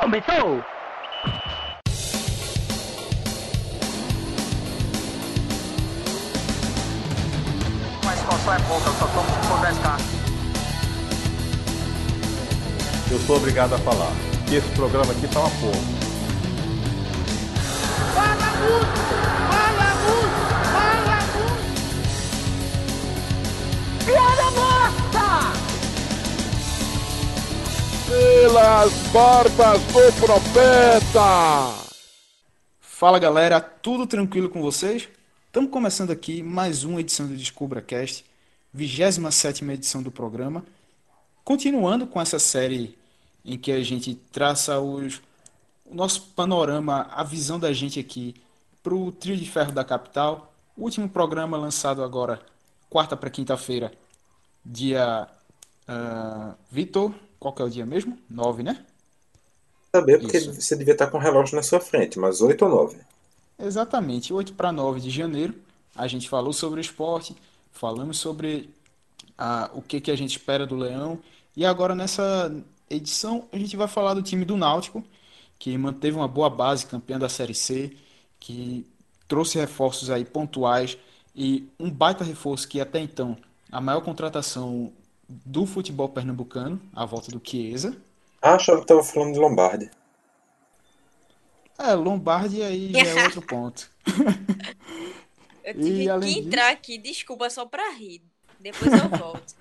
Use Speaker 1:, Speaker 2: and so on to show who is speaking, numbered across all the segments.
Speaker 1: Começou!
Speaker 2: Mas qual é pouca, eu só tomo se for 10k.
Speaker 3: Eu sou obrigado a falar que esse programa aqui tá uma porra.
Speaker 4: Fala muito! Fala muito! Fala muito!
Speaker 1: Piada morta!
Speaker 5: Pelas barbas do profeta!
Speaker 6: Fala galera, tudo tranquilo com vocês? Estamos começando aqui mais uma edição do DescubraCast, 27 edição do programa. Continuando com essa série em que a gente traça os, o nosso panorama, a visão da gente aqui para o Trio de Ferro da Capital. O último programa lançado agora, quarta para quinta-feira, dia. Uh, Vitor, qual que é o dia mesmo? 9, né?
Speaker 7: Saber porque
Speaker 6: Isso.
Speaker 7: você devia estar com o relógio na sua frente, mas 8 ou 9.
Speaker 6: Exatamente, 8 para 9 de janeiro, a gente falou sobre o esporte, falamos sobre ah, o que, que a gente espera do Leão, e agora nessa edição a gente vai falar do time do Náutico, que manteve uma boa base, campeã da Série C, que trouxe reforços aí pontuais e um baita reforço que até então a maior contratação do futebol pernambucano, a volta do Chiesa.
Speaker 7: Ah, achava que estava falando de Lombardi.
Speaker 6: É, Lombardi aí já é outro ponto.
Speaker 8: Eu
Speaker 6: E,
Speaker 8: tive
Speaker 6: além
Speaker 8: que entrar aqui, desculpa, só pra rir. Depois eu volto.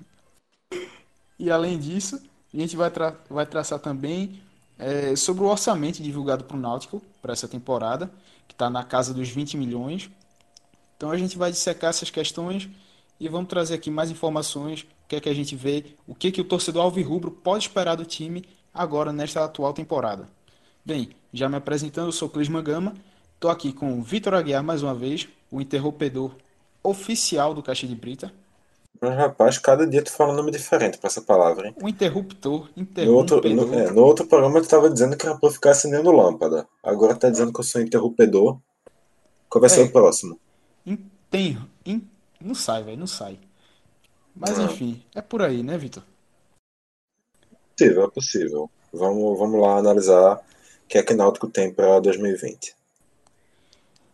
Speaker 6: E além disso, a gente vai, tra vai traçar também é, sobre o orçamento divulgado para o Náutico para essa temporada, que está na casa dos 20 milhões. Então a gente vai dissecar essas questões e vamos trazer aqui mais informações, o que é que a gente vê, o que, que o torcedor alvirrubro pode esperar do time agora nesta atual temporada. Bem, já me apresentando, eu sou Clisman Gama, estou aqui com o Vitor Aguiar mais uma vez, o interromvedor oficial do Caixa de Brita,
Speaker 7: Mas, rapaz, cada dia tu fala um nome diferente pra essa palavra, hein?
Speaker 6: o interruptor,
Speaker 7: No outro,
Speaker 6: interrompedor.
Speaker 7: no, é, no outro programa tu tava dizendo que era pra eu ficar acendendo lâmpada. Agora tá dizendo que eu sou interrompedor. Qual vai ser
Speaker 6: É.
Speaker 7: o próximo?
Speaker 6: Tem, in- não sai, velho, não sai. Mas
Speaker 7: Não.
Speaker 6: enfim, é por aí, né, Vitor?
Speaker 7: Possível, é possível. Vamos, vamos lá analisar o que é que Náutico tem pra 2020.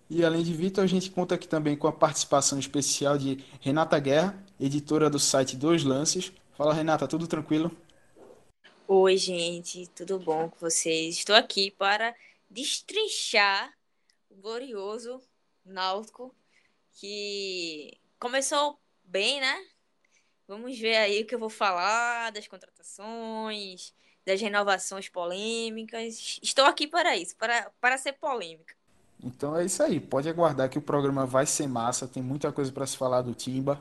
Speaker 6: E além de Vitor, a gente conta aqui também com a participação especial de Renata Guerra, editora do site Dois Lances. Fala, Renata, tudo tranquilo?
Speaker 8: Oi, gente, tudo bom com vocês? Estou aqui para destrinchar o glorioso Náutico, que começou bem, né? Vamos ver aí o que eu vou falar das contratações, das renovações polêmicas. Estou aqui para isso, para, para ser polêmica.
Speaker 6: Então é isso aí, pode aguardar que o programa vai ser massa, tem muita coisa para se falar do Timba.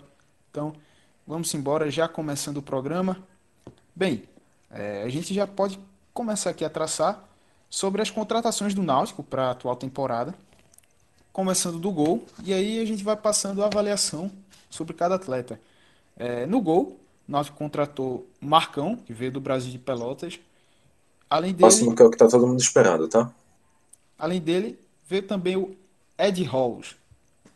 Speaker 6: Então, vamos embora, já começando o programa. Bem, é, a gente já pode começar aqui a traçar sobre as contratações do Náutico para a atual temporada, começando do gol, e aí a gente vai passando a avaliação sobre cada atleta. É, no gol, o Náutico contratou o Marcão, que veio do Brasil de Pelotas. Além dele,
Speaker 7: Próximo que é o que tá todo mundo esperando, tá?
Speaker 6: Além dele, veio também o Ed Halls,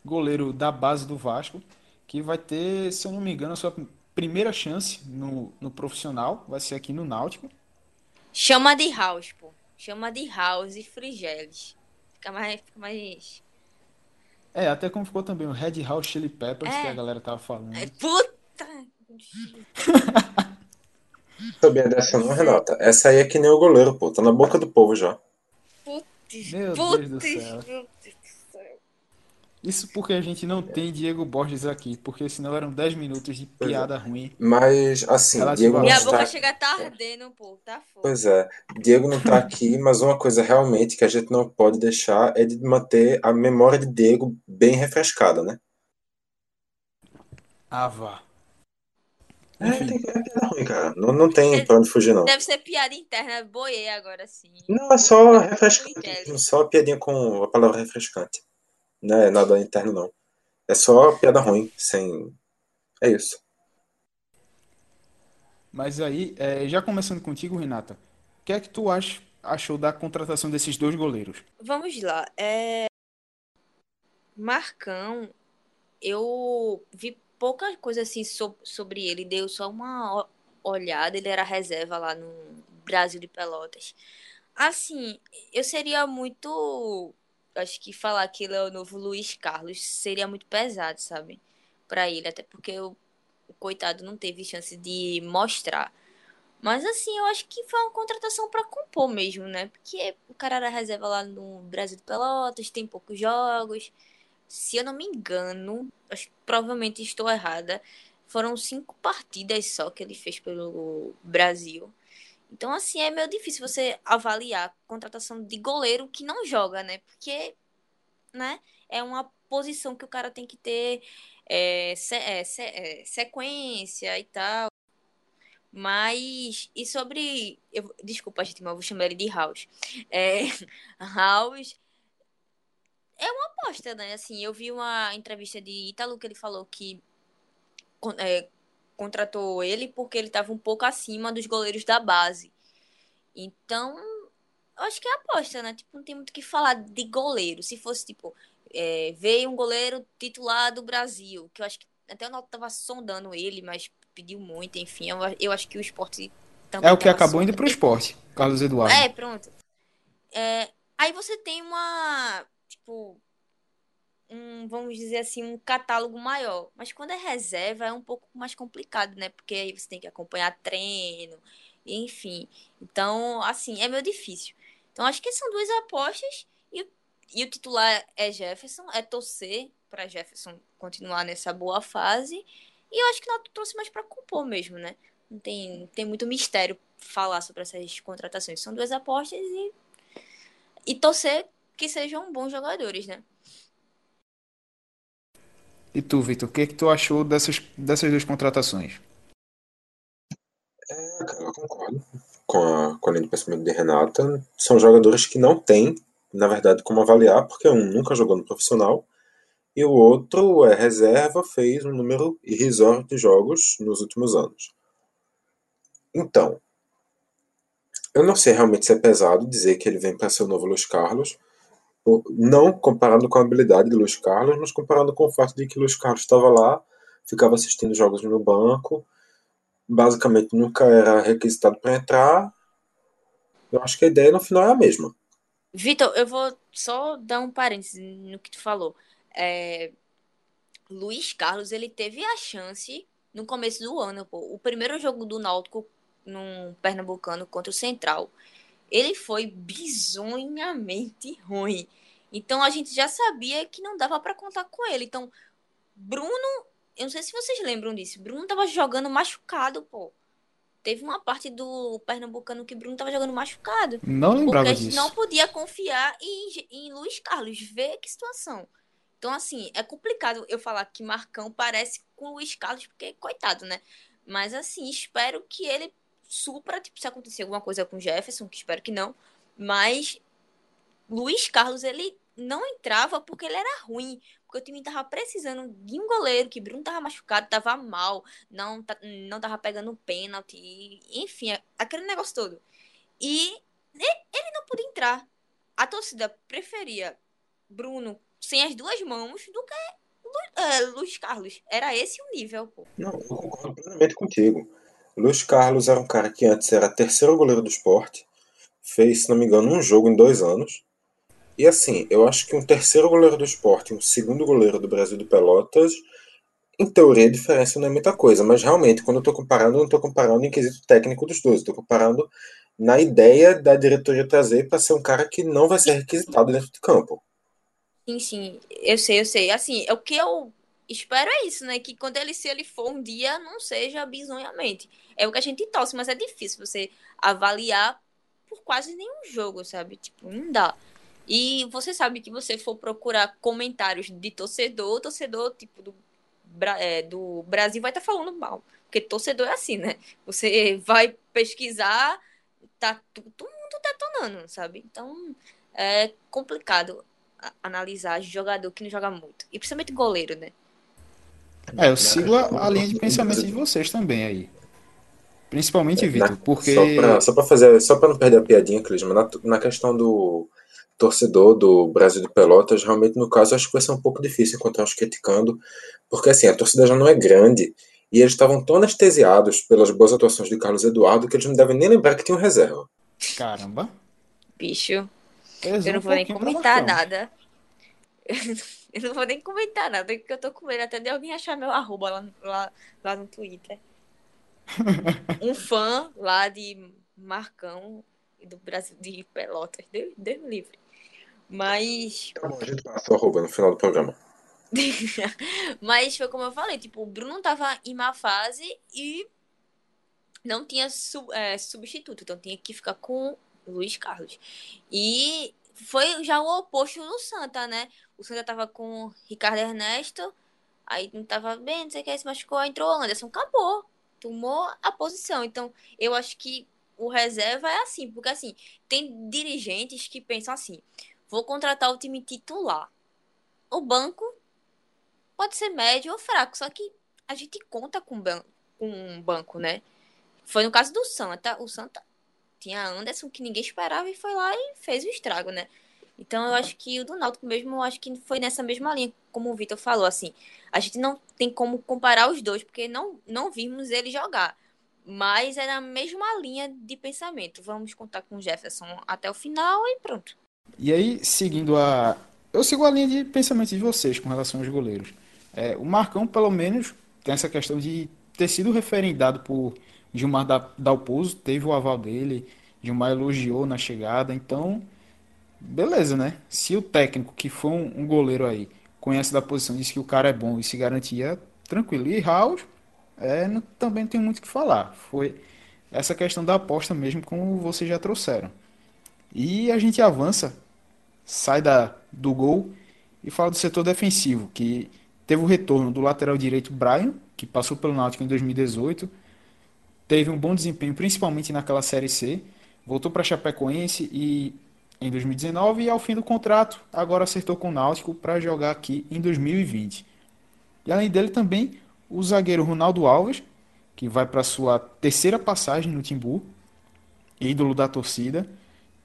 Speaker 6: goleiro da base do Vasco, que vai ter, se eu não me engano, a sua primeira chance no, no profissional, vai ser aqui no Náutico.
Speaker 8: Chama de House, pô. Chama de House e Frigeles. Fica mais, fica mais
Speaker 6: É, até como ficou também o Red House Chili Peppers,
Speaker 8: É.
Speaker 6: que a galera tava falando.
Speaker 8: Ai, Puta!
Speaker 7: Sabia dessa não, Renata? Essa aí é que nem o goleiro, pô. Tá na boca do povo já.
Speaker 6: Meu
Speaker 8: Putz,
Speaker 6: Deus do céu.
Speaker 8: meu Deus do céu.
Speaker 6: Isso porque a gente não tem Diego Borges aqui, porque senão eram 10 minutos de
Speaker 7: é.
Speaker 6: piada ruim.
Speaker 7: Mas, assim,
Speaker 6: Relativa-
Speaker 7: Diego não
Speaker 8: Minha
Speaker 6: Nossa,
Speaker 8: boca
Speaker 7: está...
Speaker 8: chega tá ardendo, pô. Tá foda.
Speaker 7: Pois é, Diego não tá aqui, mas uma coisa realmente que a gente não pode deixar é de manter a memória de Diego bem refrescada, né?
Speaker 6: Ah, vá.
Speaker 7: É,
Speaker 6: Enfim.
Speaker 7: tem, é piada ruim, cara. Não, não tem pra onde fugir, não.
Speaker 8: Deve ser piada interna, boiei agora sim.
Speaker 7: Não, é só refrescante. Só piadinha com a palavra refrescante. Não é nada interno, não. É só piada ruim, sem. É isso.
Speaker 6: Mas aí, é, já começando contigo, Renata, o que é que tu ach- achou da contratação desses dois goleiros?
Speaker 8: Vamos lá. É... Marcão, eu vi pouca coisa assim so- sobre ele, deu só uma olhada. Ele era reserva lá no Brasil de Pelotas. Assim, eu seria muito. Acho que falar que ele é o novo Luiz Carlos seria muito pesado, sabe? Pra ele, até porque o, o coitado não teve chance de mostrar. Mas assim, eu acho que foi uma contratação pra compor mesmo, né? Porque o cara era reserva lá no Brasil de Pelotas, tem poucos jogos. Se eu não me engano, acho provavelmente estou errada, foram cinco partidas só que ele fez pelo Brasil. Então, assim, é meio difícil você avaliar a contratação de goleiro que não joga, né? Porque, né, é uma posição que o cara tem que ter é, se, é, se, é, sequência e tal. Mas, e sobre. Eu, desculpa, gente, mas eu vou chamar ele de House. É, House é uma aposta, né? Assim, eu vi uma entrevista de Ítalo que ele falou que é, contratou ele porque ele estava um pouco acima dos goleiros da base. Então, eu acho que é aposta, né? Tipo, não tem muito o que falar de goleiro. Se fosse, tipo, é, veio um goleiro titular do Brasil, que eu acho que até o Nauta tava sondando ele, mas pediu muito, enfim. Eu, eu acho que o esporte
Speaker 6: também. É o que acabou sondando. indo pro esporte, Carlos Eduardo.
Speaker 8: É, pronto. É, aí você tem uma. Tipo, um, vamos dizer assim, um catálogo maior. Mas quando é reserva é um pouco mais complicado, né? Porque aí você tem que acompanhar treino, enfim. Então, assim, é meio difícil. Então, acho que são duas apostas e, e o titular é Jefferson, é torcer para Jefferson continuar nessa boa fase. E eu acho que não trouxe mais para compor mesmo, né? Não tem, não tem muito mistério falar sobre essas contratações. São duas apostas e, e torcer que sejam bons jogadores, né?
Speaker 6: E tu, Vitor, o que, é que tu achou dessas, dessas duas contratações?
Speaker 7: É, eu concordo com a, com a linha de pensamento de Renata. São jogadores que não têm, na verdade, como avaliar, porque um nunca jogou no profissional e o outro é reserva, fez um número irrisório de jogos nos últimos anos. Então, eu não sei realmente se é pesado dizer que ele vem para ser o novo Luiz Carlos, não comparando com a habilidade de Luiz Carlos, mas comparando com o fato de que Luiz Carlos estava lá, ficava assistindo jogos no banco, basicamente nunca era requisitado para entrar. Eu acho que a ideia no final é a mesma.
Speaker 8: Vitor, eu vou só dar um parênteses no que tu falou. É... Luiz Carlos, ele teve a chance no começo do ano, pô. O primeiro jogo do Náutico no Pernambucano contra o Central ele foi bizonhamente ruim. Então a gente já sabia que não dava para contar com ele. Então, Bruno, eu não sei se vocês lembram disso. Bruno tava jogando machucado, pô. Teve uma parte do Pernambucano que Bruno tava jogando machucado.
Speaker 6: Não lembrava
Speaker 8: porque a
Speaker 6: gente
Speaker 8: disso. não podia confiar em, em Luiz Carlos. Vê que situação. Então, assim, é complicado eu falar que Marcão parece com o Luiz Carlos, porque, coitado, né? Mas, assim, espero que ele supra, tipo, se acontecer alguma coisa com Jefferson, que espero que não, mas Luiz Carlos, ele não entrava porque ele era ruim, porque o time tava precisando de um goleiro, que Bruno tava machucado, tava mal, não, não tava pegando pênalti, enfim, aquele negócio todo. E ele não podia entrar. A torcida preferia Bruno sem as duas mãos do que é, Luiz Carlos. Era esse o nível, pô.
Speaker 7: Não, eu concordo plenamente contigo. Luiz Carlos era um cara que antes era terceiro goleiro do esporte, fez, se não me engano, um jogo em dois anos. E assim, eu acho que um terceiro goleiro do esporte e um segundo goleiro do Brasil de Pelotas, em teoria a diferença não é muita coisa, mas realmente, quando eu estou comparando, não estou comparando em quesito técnico dos dois, estou comparando na ideia da diretoria trazer para ser um cara que não vai ser requisitado dentro de campo.
Speaker 8: Sim, sim, eu sei, eu sei. Assim, é o que eu espero é isso, né? Que quando ele, se ele for um dia, não seja bizonhamente. É o que a gente torce, mas é difícil você avaliar por quase nenhum jogo, sabe? Tipo, não dá. E você sabe que você for procurar comentários de torcedor, torcedor, tipo, do, é, do Brasil vai estar tá falando mal. Porque torcedor é assim, né? Você vai pesquisar, tá todo mundo detonando, sabe? Então, é complicado analisar jogador que não joga muito. E principalmente goleiro, né?
Speaker 6: É, eu sigo a, a linha de pensamento de vocês também aí. Principalmente, Vitor, porque.
Speaker 7: Só para fazer, só para não perder a piadinha, Clisma, na, na questão do torcedor do Brasil de Pelotas, realmente no caso acho que vai ser um pouco difícil encontrar os criticando, porque assim, a torcida já não é grande e eles estavam tão anestesiados pelas boas atuações de Carlos Eduardo que eles não devem nem lembrar que tinham reserva.
Speaker 6: Caramba.
Speaker 8: Bicho, eu não vou nem comentar nada. Eu não vou nem comentar nada, porque eu tô com medo até de alguém achar meu arroba lá, lá, lá no Twitter. um fã lá de Marcão e do Brasil de Pelotas, Deus, Deus me livre. Mas
Speaker 7: Tá bom, a gente passa o arroba no final do programa.
Speaker 8: Mas foi como eu falei, tipo, o Bruno tava em má fase e não tinha su- é, substituto, então tinha que ficar com o Luiz Carlos. E foi já o oposto do Santa, né? O Santa tava com o Ricardo Ernesto, aí não tava bem, não sei o que, se machucou, entrou o Anderson, acabou. Tomou a posição. Então, eu acho que o reserva é assim, porque assim, tem dirigentes que pensam assim: vou contratar o time titular. O banco pode ser médio ou fraco, só que a gente conta com, ban com um banco, né? Foi no caso do Santa. O Santa tinha Anderson que ninguém esperava e foi lá e fez o estrago, né? Então eu acho que o do Náutico mesmo, eu acho que foi nessa mesma linha, como o Vitor falou, assim. A gente não tem como comparar os dois, porque não, não vimos ele jogar. Mas é na mesma linha de pensamento. Vamos contar com o Jefferson até o final e pronto.
Speaker 6: E aí, seguindo a. Eu sigo a linha de pensamento de vocês com relação aos goleiros. É, o Marcão, pelo menos, tem essa questão de ter sido referendado por Gilmar Da- Dalpozo, teve o aval dele, Gilmar elogiou na chegada, então, beleza, né? Se o técnico, que foi um, goleiro aí, conhece da posição, disse que o cara é bom e se garantia, tranquilo. E Raul, é, não- também não tem muito o que falar. Foi essa questão da aposta mesmo, como vocês já trouxeram. E a gente avança, sai da, do gol e fala do setor defensivo, que teve o retorno do lateral direito Brian, que passou pelo Náutico em 2018, teve um bom desempenho, principalmente naquela Série C, voltou para Chapecoense e em 2019 e ao fim do contrato agora acertou com o Náutico para jogar aqui em 2020. E além dele também o zagueiro Ronaldo Alves, que vai para sua terceira passagem no Timbu, ídolo da torcida.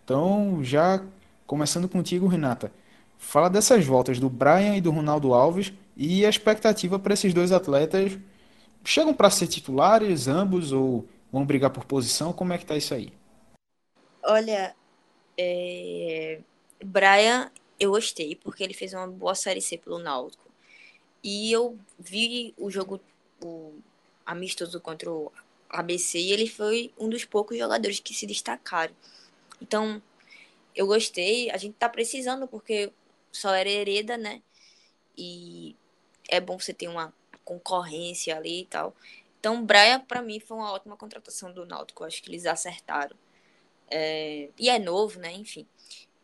Speaker 6: Então, já começando contigo, Renata, fala dessas voltas do Brian e do Ronaldo Alves e a expectativa para esses dois atletas. Chegam para ser titulares ambos ou vão brigar por posição? Como é que tá isso aí?
Speaker 8: Olha, é... Brian, eu gostei, porque ele fez uma boa Série C pelo Náutico. E eu vi o jogo o amistoso contra o ABC e ele foi um dos poucos jogadores que se destacaram. Então, eu gostei. A gente tá precisando, porque só era Hereda, né? E é bom você ter uma concorrência ali e tal. Então, Brian, pra mim, foi uma ótima contratação do Náutico. Acho que eles acertaram. É, E é novo, né? Enfim.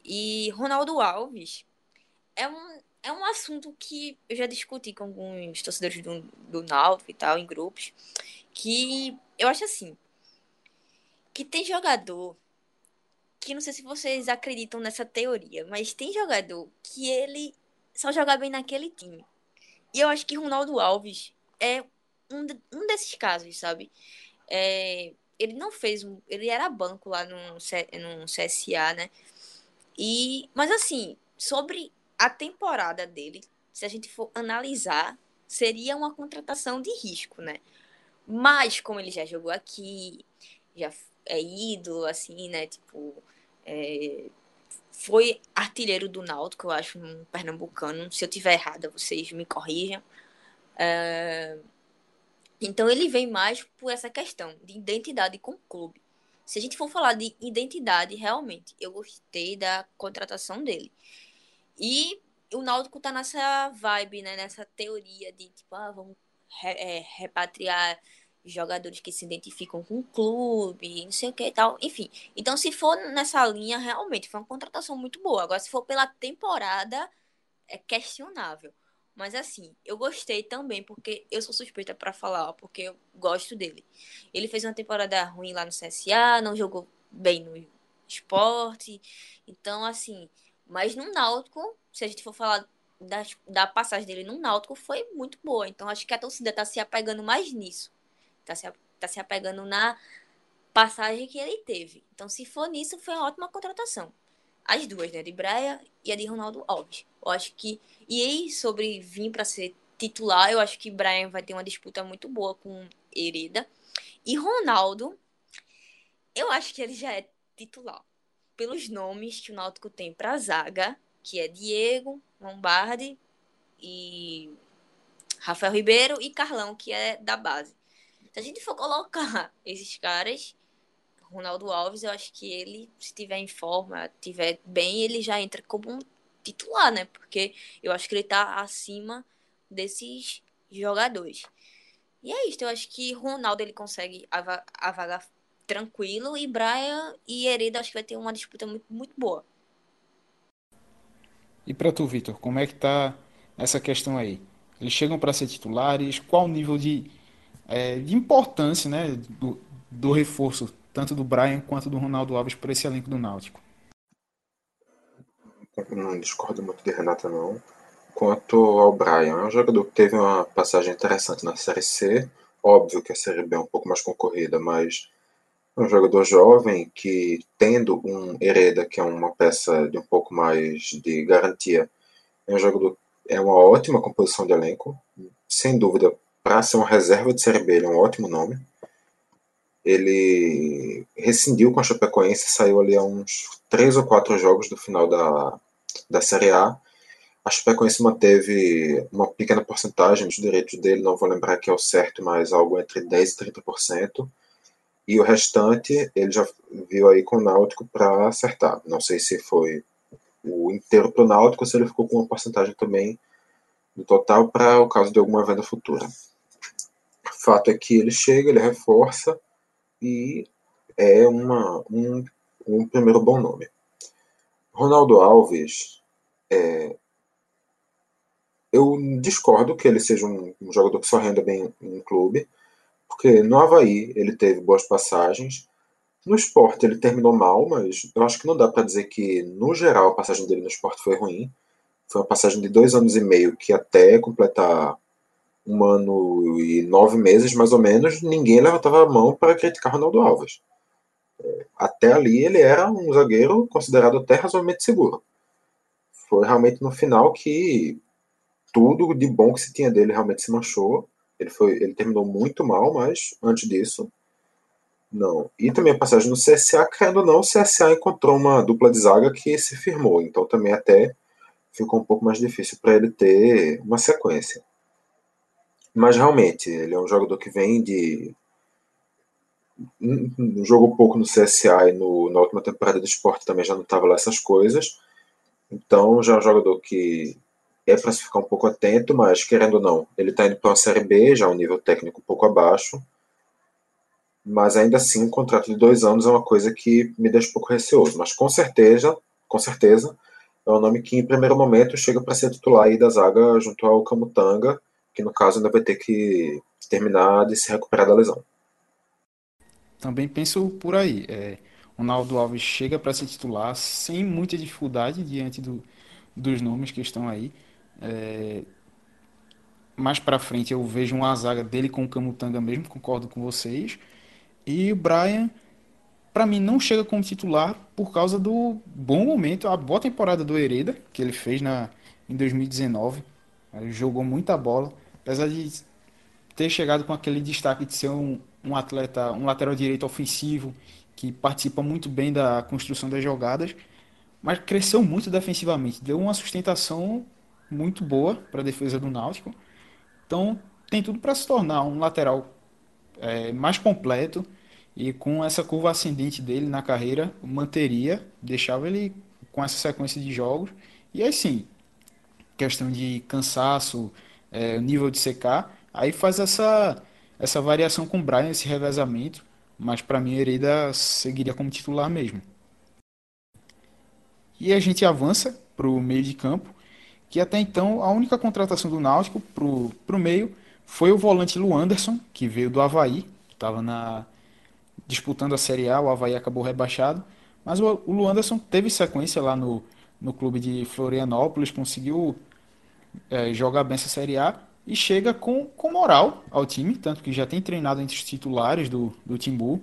Speaker 8: E Ronaldo Alves é um, é um assunto que eu já discuti com alguns torcedores do, do Náutico e tal, em grupos, que eu acho assim, que tem jogador que não sei se vocês acreditam nessa teoria, mas tem jogador que ele só joga bem naquele time. E eu acho que Ronaldo Alves é um, de- um desses casos, sabe? É, ele não fez. Ele era banco lá no, no CSA, né? E, mas assim, sobre a temporada dele, se a gente for analisar, seria uma contratação de risco, né? Mas como ele já jogou aqui, já é ídolo, assim, né? Tipo, é, foi artilheiro do Náutico, eu acho, um pernambucano. Se eu tiver errada, vocês me corrijam. É, então ele vem mais por essa questão de identidade com o clube. Se a gente for falar de identidade, realmente, eu gostei da contratação dele. E o Náutico tá nessa vibe, né? Nessa teoria de, tipo, ah, vamos re- é, repatriar jogadores que se identificam com o clube, não sei o que e tal. Enfim, então se for nessa linha, realmente foi uma contratação muito boa. Agora, se for pela temporada, é questionável. Mas assim, eu gostei também, porque eu sou suspeita pra falar, ó, porque eu gosto dele. Ele fez uma temporada ruim lá no CSA, não jogou bem no esporte. Então, assim, mas no Náutico, se a gente for falar da, da passagem dele no Náutico, foi muito boa. Então, acho que a torcida tá se apegando mais nisso. Tá se, tá se apegando na passagem que ele teve. Então, se for nisso, foi uma ótima contratação. As duas, né? De Braia e a de Ronaldo Alves. Eu acho que. E aí, sobre vir para ser titular, eu acho que Brian vai ter uma disputa muito boa com Hereda. E Ronaldo, eu acho que ele já é titular. pelos nomes que o Náutico tem para zaga, que é Diego, Lombardi e Rafael Ribeiro e Carlão, que é da base. Se a gente for colocar esses caras, Ronaldo Alves, eu acho que ele, se tiver em forma, tiver bem, ele já entra como um titular, né? Porque eu acho que ele tá acima desses jogadores. E é isso, eu acho que Ronaldo ele consegue a, vaga tranquilo e Brian e Hereda acho que vai ter uma disputa muito, muito boa.
Speaker 6: E para tu, Vitor, como é que tá essa questão aí? Eles chegam para ser titulares? Qual o nível de, é, de importância né, do, do reforço, tanto do Brian quanto do Ronaldo Alves, para esse elenco do Náutico?
Speaker 7: Não discordo muito de Renata, não. Quanto ao Brian, é um jogador que teve uma passagem interessante na Série C. Óbvio que a Série B é um pouco mais concorrida, mas é um jogador jovem que, tendo um Hereda, que é uma peça de um pouco mais de garantia, é um jogador é uma ótima composição de elenco. Sem dúvida, para ser uma reserva de Série B, ele é um ótimo nome. Ele rescindiu com a Chapecoense, saiu ali a uns três ou quatro jogos do final da, da Série A a Chapecoense manteve uma pequena porcentagem dos direitos dele, não vou lembrar que é o certo, mas algo entre 10% e 30%. E o restante ele já viu aí com o Náutico para acertar. Não sei se foi o inteiro para o Náutico ou se ele ficou com uma porcentagem também do total para o caso de alguma venda futura. Fato é que ele chega, ele reforça e é uma, um, um primeiro bom nome. Ronaldo Alves é, eu discordo que ele seja um, um jogador que só renda bem em clube, porque no Havaí ele teve boas passagens. No esporte ele terminou mal, mas eu acho que não dá para dizer que, no geral, a passagem dele no esporte foi ruim. Foi uma passagem de dois anos e meio que até completar um ano e nove meses, mais ou menos, ninguém levantava a mão para criticar Ronaldo Alves. É, até ali ele era um zagueiro considerado até razoavelmente seguro. Foi realmente no final que tudo de bom que se tinha dele realmente se manchou. Ele foi, ele terminou muito mal, mas antes disso, não. E também a passagem no CSA, querendo ou não, o CSA encontrou uma dupla de zaga que se firmou, então também até ficou um pouco mais difícil para ele ter uma sequência. Mas realmente, ele é um jogador que vem de. Jogou pouco no CSA e no, na última temporada do esporte também já não estava lá essas coisas. Então já é um jogador que é para se ficar um pouco atento, mas querendo ou não, ele está indo para uma Série B, já um nível técnico um pouco abaixo. Mas ainda assim, um contrato de dois anos é uma coisa que me deixa um pouco receoso. Mas com certeza, com certeza, é um nome que em primeiro momento chega para ser titular aí da zaga junto ao Camutanga, que no caso ainda vai ter que terminar de se recuperar da lesão.
Speaker 6: Também penso por aí. É, o Naldo Alves chega para ser titular sem muita dificuldade diante do, dos nomes que estão aí. É, mais para frente eu vejo uma zaga dele com o Camutanga mesmo, concordo com vocês. E o Brian, para mim, não chega como titular por causa do bom momento, a boa temporada do Hereda, que ele fez na, em 2019. Ele jogou muita bola, apesar de ter chegado com aquele destaque de ser um, um atleta, um lateral direito ofensivo, que participa muito bem da construção das jogadas, mas cresceu muito defensivamente, deu uma sustentação muito boa para a defesa do Náutico. Então tem tudo para se tornar um lateral é, mais completo e com essa curva ascendente dele na carreira manteria, deixava ele com essa sequência de jogos. E aí sim, questão de cansaço, é, nível de secar, aí faz essa, essa variação com o Brian, esse revezamento. Mas para mim, Hereda seguiria como titular mesmo. E a gente avança para o meio de campo que até então a única contratação do Náutico para o meio foi o volante Luanderson, que veio do Havaí, estava na disputando a Série A, o Havaí acabou rebaixado, mas o, o Luanderson teve sequência lá no, no clube de Florianópolis, conseguiu é, jogar bem essa Série A e chega com, com moral ao time, tanto que já tem treinado entre os titulares do, do Timbu.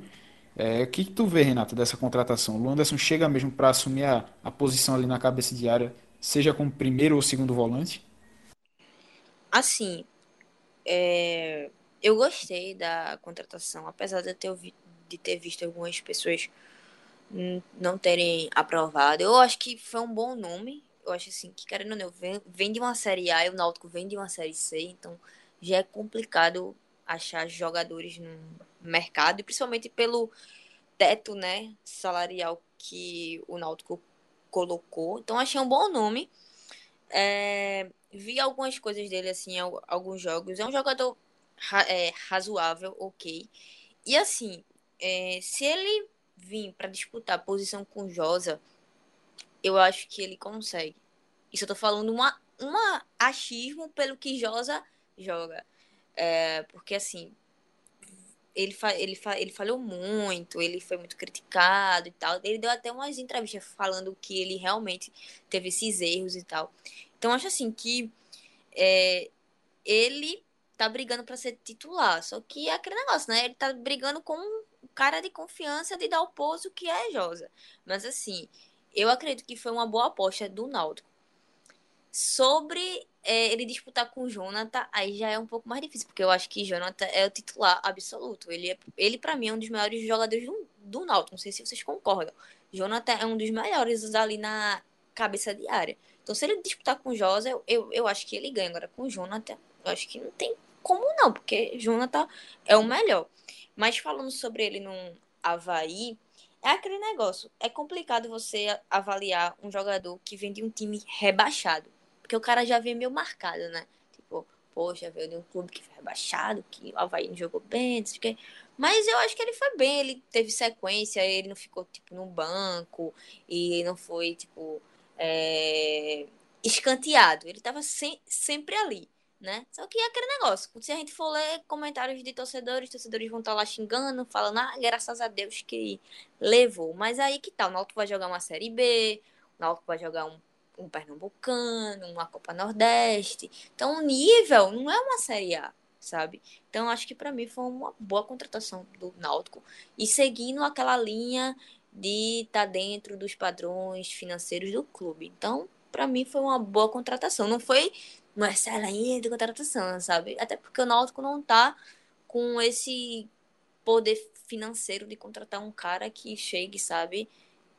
Speaker 6: É, o que, que tu vê, Renato, dessa contratação? O Luanderson chega mesmo para assumir a, a posição ali na cabeça de área seja como primeiro ou segundo volante?
Speaker 8: Assim, é, eu gostei da contratação, apesar de, ter, de ter visto algumas pessoas não terem aprovado. Eu acho que foi um bom nome. Eu acho assim, que querendo ou não, vem, vem de uma série A e o Náutico vem de uma série C, então já é complicado achar jogadores no mercado, e principalmente pelo teto, né, salarial que o Náutico colocou. Então achei um bom nome. É, vi algumas coisas dele assim, alguns jogos. É um jogador é, razoável, ok. E assim, é, se ele vir para disputar posição com Josa, eu acho que ele consegue. Isso eu tô falando uma, uma achismo pelo que Josa joga. É, porque assim, ele, fa ele, fa ele falhou muito, ele foi muito criticado e tal. Ele deu até umas entrevistas falando que ele realmente teve esses erros e tal. Então, acho assim que é, ele tá brigando para ser titular. Só que é aquele negócio, né? Ele tá brigando com o cara de confiança de dar o pouso que é Josa. Mas assim, eu acredito que foi uma boa aposta do Náutico. Sobre é, ele disputar com o Jonathan, aí já é um pouco mais difícil, porque eu acho que Jonathan é o titular absoluto. Ele, é, ele para mim, é um dos melhores jogadores do, do Náutico. Não sei se vocês concordam. Jonathan é um dos melhores ali na cabeça de área. Então, se ele disputar com o Josa, eu, eu, eu acho que ele ganha. Agora, com o Jonathan, eu acho que não tem como não, porque Jonathan é o melhor. Mas falando sobre ele no Havaí, é aquele negócio. É complicado você avaliar um jogador que vem de um time rebaixado. Porque o cara já vem meio marcado, né? Tipo, poxa, veio de um clube que foi rebaixado, que o Havaí não jogou bem, não. Mas eu acho que ele foi bem, ele teve sequência, ele não ficou, tipo, no banco, e não foi, tipo, é... escanteado. Ele tava sem, sempre ali, né? Só que é aquele negócio. Se a gente for ler comentários de torcedores, torcedores vão estar tá lá xingando, falando, ah, graças a Deus que levou. Mas aí que tal? Tá, o Náutico vai jogar uma Série B, o Náutico vai jogar um um Pernambucano, uma Copa Nordeste. Então, o nível não é uma Série A, sabe? Então, acho que para mim foi uma boa contratação do Náutico. E seguindo aquela linha de estar tá dentro dos padrões financeiros do clube. Então, para mim foi uma boa contratação. Não foi uma excelente contratação, sabe? Até porque o Náutico não tá com esse poder financeiro de contratar um cara que chegue, sabe?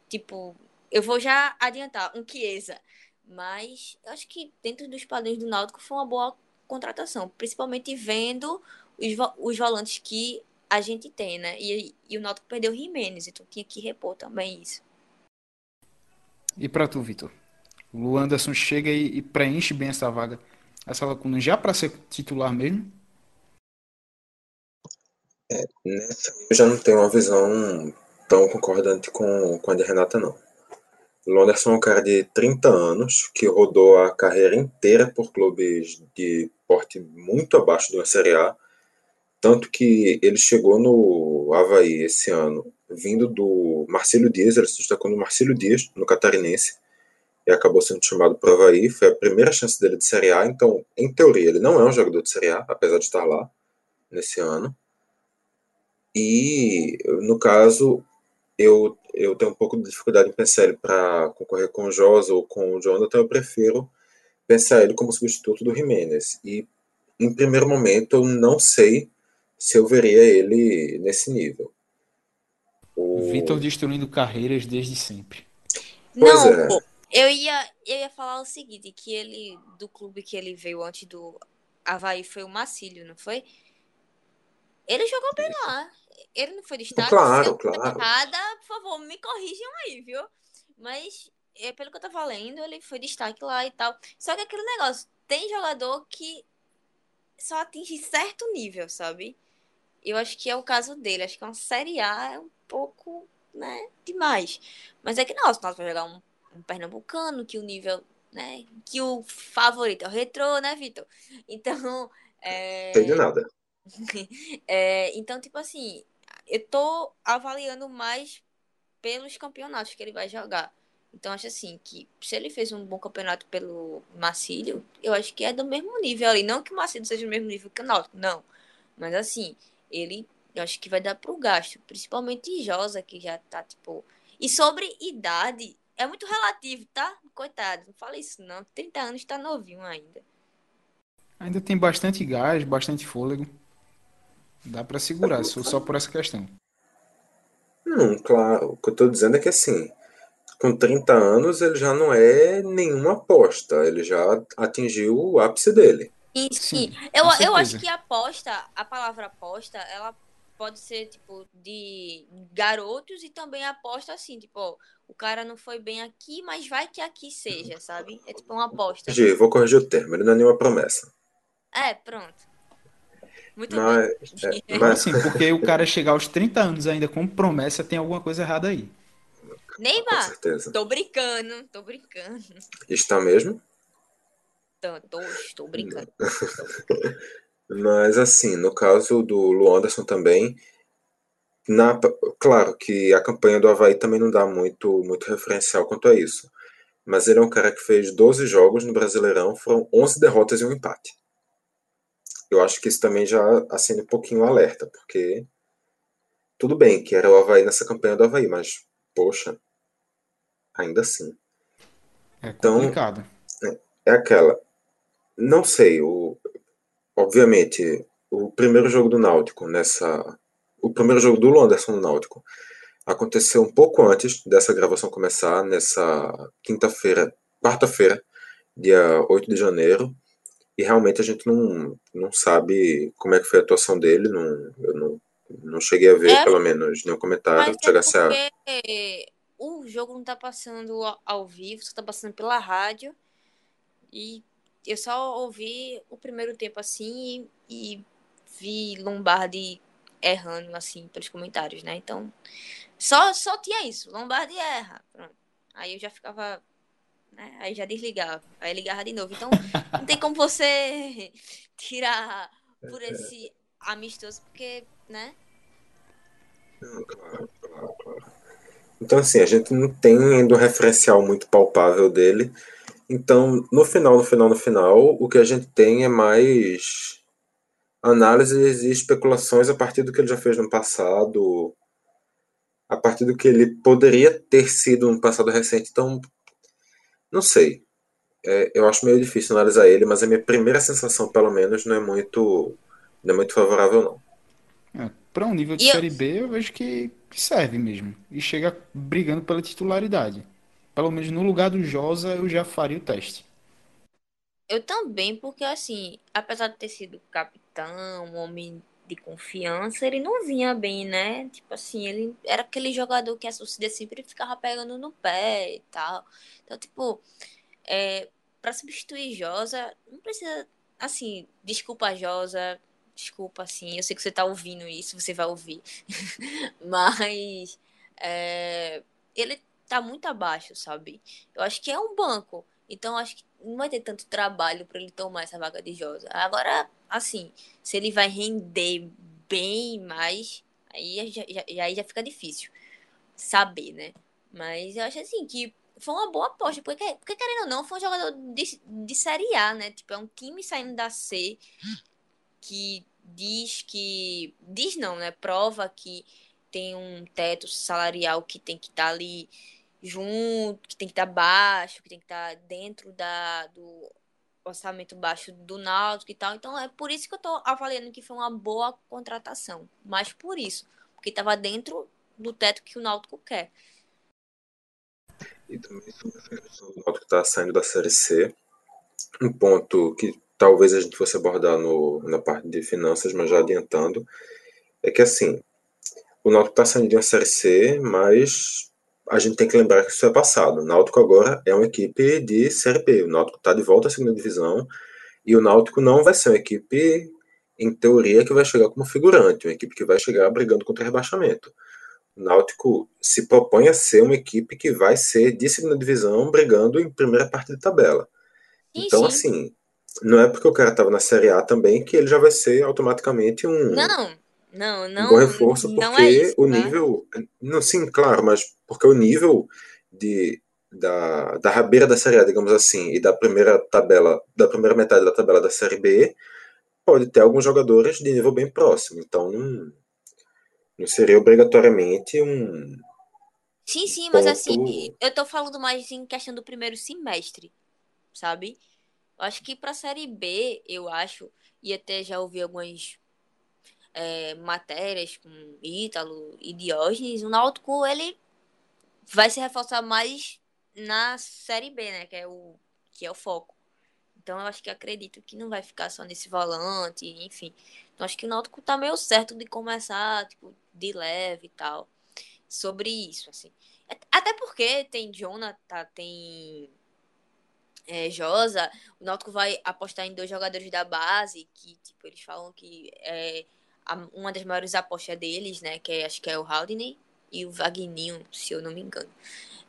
Speaker 8: Tipo, eu vou já adiantar, um Chiesa. Mas eu acho que dentro dos padrões do Náutico foi uma boa contratação, principalmente vendo os, os volantes que a gente tem, né? E, e o Náutico perdeu o Jimenez, então tinha que repor também isso.
Speaker 6: E para tu, Vitor? O Anderson chega e, e, preenche bem essa vaga, essa lacuna, já para ser titular mesmo?
Speaker 7: É, nessa eu já não tenho uma visão tão concordante com, com a de Renata, não. Londerson é um cara de 30 anos que rodou a carreira inteira por clubes de porte muito abaixo da Série A, tanto que ele chegou no Havaí esse ano, vindo do Marcelo Dias, ele se destacou no Marcelo Dias, no Catarinense, e acabou sendo chamado para o Havaí, foi a primeira chance dele de Série A, então, em teoria, ele não é um jogador de Série A, apesar de estar lá nesse ano. E, no caso, eu, eu tenho um pouco de dificuldade em pensar ele para concorrer com o Josa ou com o Jonathan, eu prefiro pensar ele como substituto do Jimenez. E, em primeiro momento, eu não sei se eu veria ele nesse nível.
Speaker 6: O Vitor destruindo carreiras desde sempre.
Speaker 8: Pois não, é. Eu ia, eu ia falar o seguinte, que ele, do clube que ele veio antes do Havaí, foi o Macílio, não foi? Ele jogou bem lá. Ele não foi destaque.
Speaker 7: Claro, claro.
Speaker 8: Errada, por favor, me corrijam aí, viu? Mas, é, pelo que eu tava lendo, ele foi destaque lá e tal. Só que aquele negócio, tem jogador que só atinge certo nível, sabe? Eu acho que é o caso dele. Acho que uma Série A é um pouco, né, demais. Mas é que não, se nós vamos jogar um, um pernambucano, que o nível, né, que o favorito é o retrô, né, Vitor? Então, é...
Speaker 7: De nada.
Speaker 8: é, então, tipo assim, eu tô avaliando mais pelos campeonatos que ele vai jogar. Então, acho assim, que se ele fez um bom campeonato pelo Marcílio, eu acho que é do mesmo nível ali. Não que o Marcílio seja do mesmo nível que o Náutico, não. Mas, assim, ele, eu acho que vai dar pro gasto. Principalmente Josa, que já tá, tipo... E sobre idade, é muito relativo, tá? Coitado, não fala isso não. 30 anos tá novinho ainda.
Speaker 6: Ainda tem bastante gás, bastante fôlego. Dá para segurar, só, só por essa questão.
Speaker 7: Não, claro. O que eu tô dizendo é que assim, com 30 anos ele já não é nenhuma aposta. Ele já atingiu o ápice dele.
Speaker 8: E,
Speaker 6: Sim,
Speaker 8: sim, eu, eu acho que aposta, a palavra aposta, ela pode ser, tipo, de garotos e também aposta assim, tipo, ó, o cara não foi bem aqui, mas vai que aqui seja, sabe? É tipo uma aposta.
Speaker 7: Gi, vou corrigir o termo, ele não é nenhuma promessa.
Speaker 8: É, pronto. Muito
Speaker 7: Mas,
Speaker 8: bem.
Speaker 7: é,
Speaker 6: Mas assim, porque o cara chegar aos 30 anos ainda com promessa, tem alguma coisa errada aí.
Speaker 7: com
Speaker 8: Neymar,
Speaker 7: certeza.
Speaker 8: tô brincando, tô brincando.
Speaker 7: Está mesmo?
Speaker 8: Tô, tô, estou brincando.
Speaker 7: Mas assim, no caso do Lu Anderson também, na, claro que a campanha do Havaí também não dá muito, muito referencial quanto a isso. Mas ele é um cara que fez 12 jogos no Brasileirão, foram 11 derrotas e um empate. Eu acho que isso também já acende um pouquinho o alerta, porque tudo bem que era o Havaí nessa campanha do Havaí, mas poxa, ainda assim.
Speaker 6: É
Speaker 7: Então-
Speaker 6: complicado.
Speaker 7: É aquela. Não sei, o, obviamente, o primeiro jogo do Náutico nessa. O primeiro jogo do Londerson no Náutico aconteceu um pouco antes dessa gravação começar, nessa quinta-feira, quarta-feira, dia 8 de janeiro. E realmente a gente não, não sabe como é que foi a atuação dele. Não, eu não, não cheguei a ver,
Speaker 8: É,
Speaker 7: pelo menos, nenhum comentário
Speaker 8: Mas
Speaker 7: que
Speaker 8: é
Speaker 7: chegasse a.
Speaker 8: porque o jogo não tá passando ao- ao vivo, só tá passando pela rádio. E eu só ouvi o primeiro tempo assim e, e vi Lombardi errando assim pelos comentários, né? Então, só, só tinha isso. Lombardi erra. Pronto. Aí eu já ficava. Né? Aí já desligava. Aí ligava de novo. Então, não tem como você tirar por esse amistoso, porque, né?
Speaker 7: Claro, claro, claro. Então, assim, a gente não tem ainda um referencial muito palpável dele. Então, no final, no final, no final, o que a gente tem é mais análises e especulações a partir do que ele já fez no passado, a partir do que ele poderia ter sido no passado recente. Então, não sei. É, eu acho meio difícil analisar ele, mas a minha primeira sensação, pelo menos, não é muito, não é muito favorável, não.
Speaker 6: É, para um nível de
Speaker 8: E eu-
Speaker 6: Série B, eu vejo que serve mesmo. E chega brigando pela titularidade. Pelo menos no lugar do Josa, eu já faria o teste.
Speaker 8: Eu também, porque assim, apesar de ter sido capitão, um homem de confiança, ele não vinha bem, né? Tipo assim, ele era aquele jogador que a torcida sempre ficava pegando no pé e tal. Então, tipo, é, para substituir Josa, não precisa, assim, desculpa Josa, desculpa assim, eu sei que você tá ouvindo isso, você vai ouvir. Mas é, ele tá muito abaixo, sabe? Eu acho que é um banco. Então, acho que não vai ter tanto trabalho para ele tomar essa vaga de Josa. Agora, assim, se ele vai render bem mais, aí já, já, aí já fica difícil saber, né? Mas eu acho assim que foi uma boa aposta, porque, porque querendo ou não, foi um jogador de, de Série A, né? Tipo, é um time saindo da C que diz que. Diz não, né? Prova que tem um teto salarial que tem que estar ali junto, que tem que estar baixo, que tem que estar dentro da, do orçamento baixo do Náutico e tal. Então é por isso que eu tô avaliando que foi uma boa contratação. Mas por isso, porque estava dentro do teto que o Náutico quer.
Speaker 7: E também sobre do Náutico tá saindo da Série C. Um ponto que talvez a gente fosse abordar no, na parte de finanças, mas já adiantando, é que assim, o Náutico está saindo de uma Série C, mas a gente tem que lembrar que isso é passado. O Náutico agora é uma equipe de Série B. O Náutico está de volta à segunda divisão e o Náutico não vai ser uma equipe, em teoria, que vai chegar como figurante, uma equipe que vai chegar brigando contra rebaixamento. O Náutico se propõe a ser uma equipe que vai ser de segunda divisão brigando em primeira parte de tabela.
Speaker 8: Sim,
Speaker 7: Então,
Speaker 8: sim.
Speaker 7: assim, não é porque o cara estava na Série A também que ele já vai ser automaticamente um,
Speaker 8: Não, não,
Speaker 7: um
Speaker 8: não.
Speaker 7: bom reforço, porque
Speaker 8: não é isso,
Speaker 7: o
Speaker 8: tá?
Speaker 7: nível. Não, sim, claro, mas porque o nível de, da, da rabeira da Série A, digamos assim, e da primeira tabela, da primeira metade da tabela da Série B, pode ter alguns jogadores de nível bem próximo. Então, não, não seria obrigatoriamente um.
Speaker 8: Sim, sim, mas
Speaker 7: ponto-
Speaker 8: assim, eu tô falando mais em questão do primeiro semestre, sabe? Eu acho que pra Série B, eu acho, e até já ouvi algumas. é, matérias com Ítalo e Diógenes, o Náutico ele vai se reforçar mais na Série B, né? Que é o, que é o foco. Então eu acho que acredito que não vai ficar só nesse volante, enfim. Então acho que o Náutico tá meio certo de começar, tipo, de leve e tal. Sobre isso, assim. Até porque tem Jonathan, tem é, Josa, o Náutico vai apostar em dois jogadores da base, que, tipo, eles falam que é uma das maiores apostas deles, né? Que é, acho que é o Haldane e o Vagninho, se eu não me engano.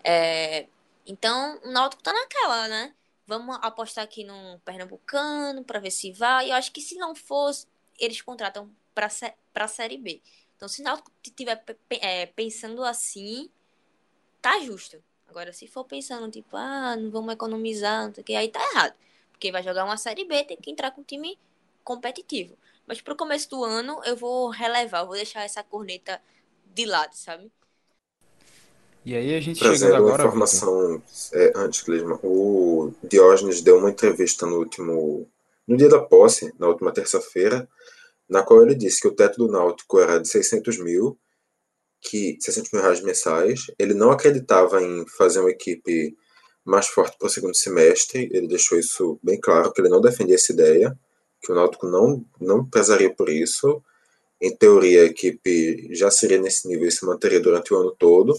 Speaker 8: É, então, o Náutico tá naquela, né? Vamos apostar aqui num Pernambucano para ver se vai. Eu acho que se não fosse, eles contratam para a Série B. Então, se o Náutico estiver é, pensando assim, tá justo. Agora, se for pensando, tipo, ah, não vamos economizar, não sei o que, aí tá errado. Porque vai jogar uma Série B, tem que entrar com um time competitivo. Mas pro começo do ano, eu vou relevar, eu vou deixar essa corneta de lado, sabe?
Speaker 6: E aí a gente
Speaker 7: Trazendo
Speaker 6: agora.
Speaker 7: informação é, antes, Clisma, o Diógenes deu uma entrevista no último. no dia da posse, na última terça-feira, na qual ele disse que o teto do Náutico era de 600 mil, que 600 mil reais mensais. Ele não acreditava em fazer uma equipe mais forte para o segundo semestre. Ele deixou isso bem claro, que ele não defendia essa ideia, que o Náutico não, não pesaria por isso. Em teoria, a equipe já seria nesse nível e se manteria durante o ano todo.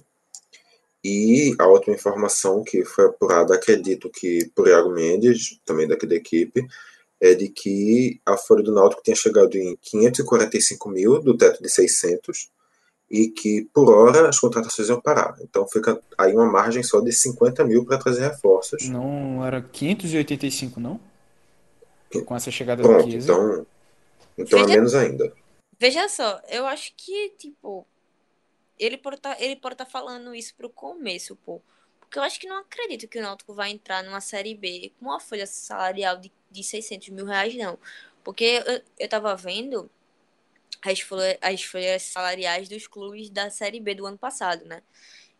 Speaker 7: E a última informação que foi apurada, acredito que por Iago Mendes, também daqui da equipe, é de que a folha do Náutico tinha chegado em 545 mil do teto de 600 e que por hora as contratações iam parar. Então fica aí uma margem só de 50 mil para trazer reforços.
Speaker 6: Não era 585, não? Com essa chegada
Speaker 7: Pronto,
Speaker 6: do Chiesa.
Speaker 7: então, então é menos ainda.
Speaker 8: Veja só, eu acho que, tipo, ele pode tá, ele pode estar falando isso pro começo, pô. Porque eu acho que não acredito que o Náutico vai entrar numa Série B com uma folha salarial de, de 600 mil reais, não. Porque eu, eu tava vendo as folhas, as folhas salariais dos clubes da Série B do ano passado, né?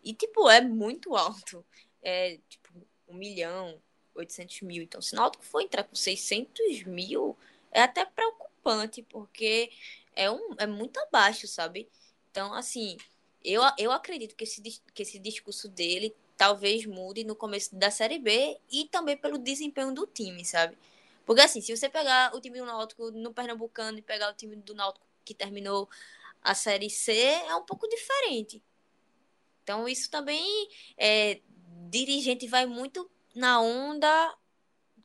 Speaker 8: E, tipo, é muito alto. É, tipo, 1 milhão, 800 mil. Então, se o Náutico for entrar com 600 mil, é até preocupante, porque é, um, é muito abaixo, sabe? Então, assim, eu, eu acredito que esse, que esse discurso dele talvez mude no começo da Série B e também pelo desempenho do time, sabe? Porque, assim, se você pegar o time do Náutico no Pernambucano e pegar o time do Náutico que terminou a Série C, é um pouco diferente. Então, isso também é. Dirigente vai muito na onda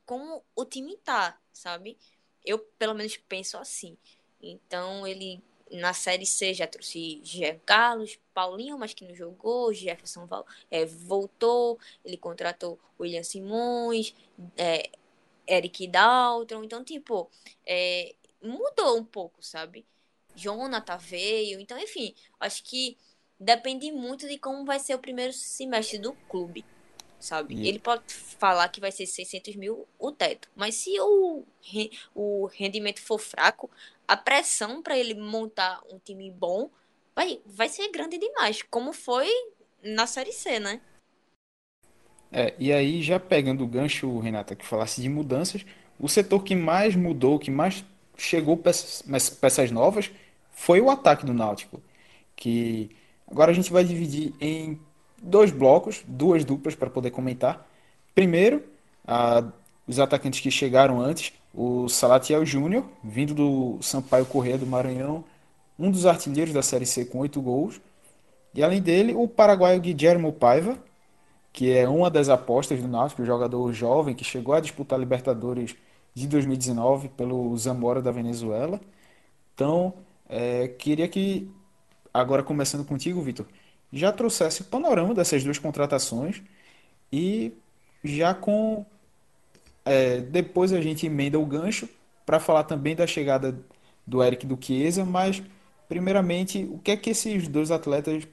Speaker 8: como o time tá, sabe? Eu, pelo menos, penso assim. Então, ele na Série C já trouxe Jean Carlos, Paulinho, mas que não jogou, Jefferson é, voltou, ele contratou William Simões, é, Eric Daltron. Então, tipo, é, mudou um pouco, sabe? Jonathan veio. Então, enfim, acho que depende muito de como vai ser o primeiro semestre do clube, sabe?
Speaker 6: E-
Speaker 8: Ele pode falar que vai ser 600 mil o teto, mas se o, o rendimento for fraco, a pressão para ele montar um time bom vai, vai ser grande demais, como foi na Série C, né?
Speaker 6: É, e aí, já pegando o gancho, Renata, que falasse de mudanças, o setor que mais mudou, que mais chegou peças, peças novas, foi o ataque do Náutico. Que agora a gente vai dividir em dois blocos, duas duplas para poder comentar. Primeiro, a- os atacantes que chegaram antes, o Salatiel Júnior, vindo do Sampaio Corrêa do Maranhão, um dos artilheiros da Série C com oito gols. E além dele, o paraguaio Guillermo Paiva, que é uma das apostas do Náutico, jogador jovem que chegou a disputar Libertadores de 2019 pelo Zamora da Venezuela. Então, é, queria que, agora começando contigo, Vitor, já trouxesse o panorama dessas duas contratações e já com. É, depois a gente emenda o gancho para falar também da chegada do Eric do Chiesa, mas primeiramente, o que é que esses dois atletas,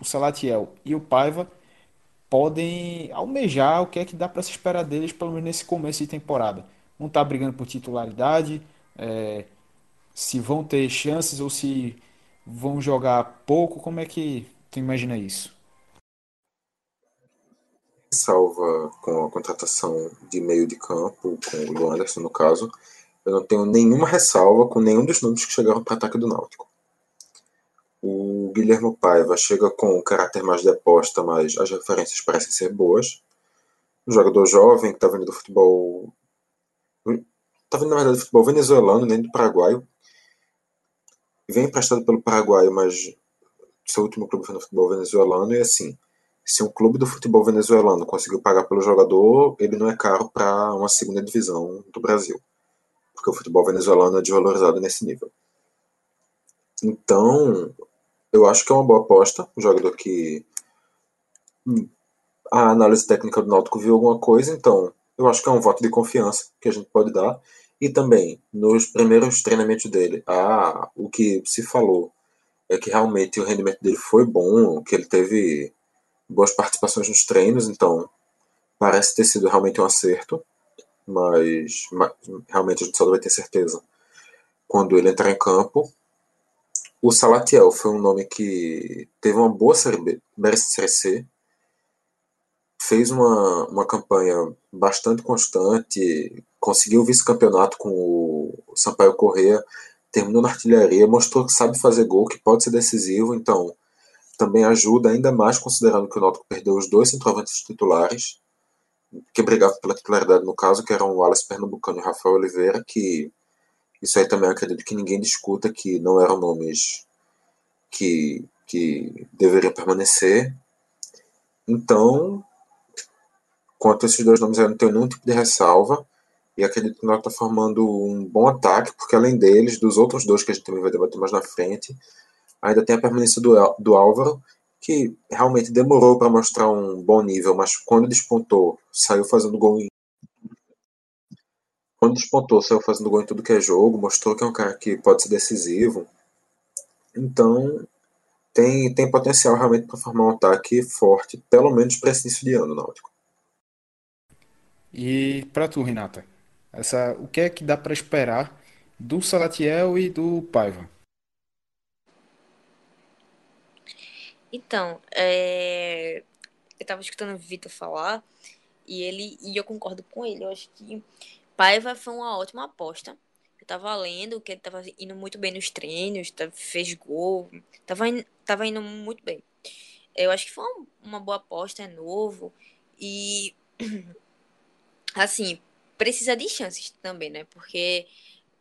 Speaker 6: o Salatiel e o Paiva, podem almejar, o que é que dá para se esperar deles, pelo menos nesse começo de temporada. Não tá brigando por titularidade, é, se vão ter chances ou se vão jogar pouco, como é que tu imagina isso?
Speaker 7: Salva com a contratação de meio de campo, com o Anderson no caso, Eu não tenho nenhuma ressalva com nenhum dos nomes que chegaram para ataque do Náutico. O Guilherme Paiva chega com um caráter mais de aposta, mas as referências parecem ser boas. Um jogador jovem que está vindo do futebol. Está vindo, na verdade, do futebol venezuelano, nem do paraguaio. Vem emprestado pelo paraguaio, mas seu último clube foi no futebol venezuelano. E assim, se um clube do futebol venezuelano conseguiu pagar pelo jogador, ele não é caro para uma segunda divisão do Brasil. Porque o futebol venezuelano é desvalorizado nesse nível. Então, eu acho que é uma boa aposta. Um jogador que hum, a análise técnica do Náutico viu alguma coisa, então eu acho que é um voto de confiança que a gente pode dar. E também, nos primeiros treinamentos dele, ah, o que se falou é que realmente o rendimento dele foi bom, que ele teve boas participações nos treinos, então parece ter sido realmente um acerto, mas, mas realmente a gente só vai ter certeza quando ele entrar em campo. O Salatiel foi um nome que teve uma boa série B, série C, fez uma, uma campanha bastante constante, conseguiu o vice-campeonato com o Sampaio Corrêa, terminou na artilharia, mostrou que sabe fazer gol, que pode ser decisivo, então também ajuda ainda mais considerando que o Náutico perdeu os dois centroavantes titulares, que brigavam pela titularidade no caso, que eram o Wallace Pernambucano e o Rafael Oliveira, que isso aí também acredito que ninguém discuta que não eram nomes que, que deveriam permanecer. Então, quanto a esses dois nomes, eu não tenho nenhum tipo de ressalva. E acredito que nós está formando um bom ataque, porque além deles, dos outros dois que a gente também vai debater mais na frente, ainda tem a permanência do, do Álvaro, que realmente demorou para mostrar um bom nível, mas quando despontou, saiu fazendo gol em. Quando despontou, saiu fazendo gol em tudo que é jogo, mostrou que é um cara que pode ser decisivo. Então, tem, tem potencial realmente para formar um ataque forte, pelo menos para esse início de ano, Náutico.
Speaker 6: E para tu, Renata, essa, o que é que dá para esperar do Salatiel e do Paiva?
Speaker 8: Então, é... eu tava escutando o Vitor falar e ele e eu concordo com ele. Eu acho que Paiva foi uma ótima aposta. Eu tava lendo que ele tava indo muito bem nos treinos, fez gol, tava, tava indo muito bem. Eu acho que foi uma boa aposta, é novo e assim, precisa de chances também, né? Porque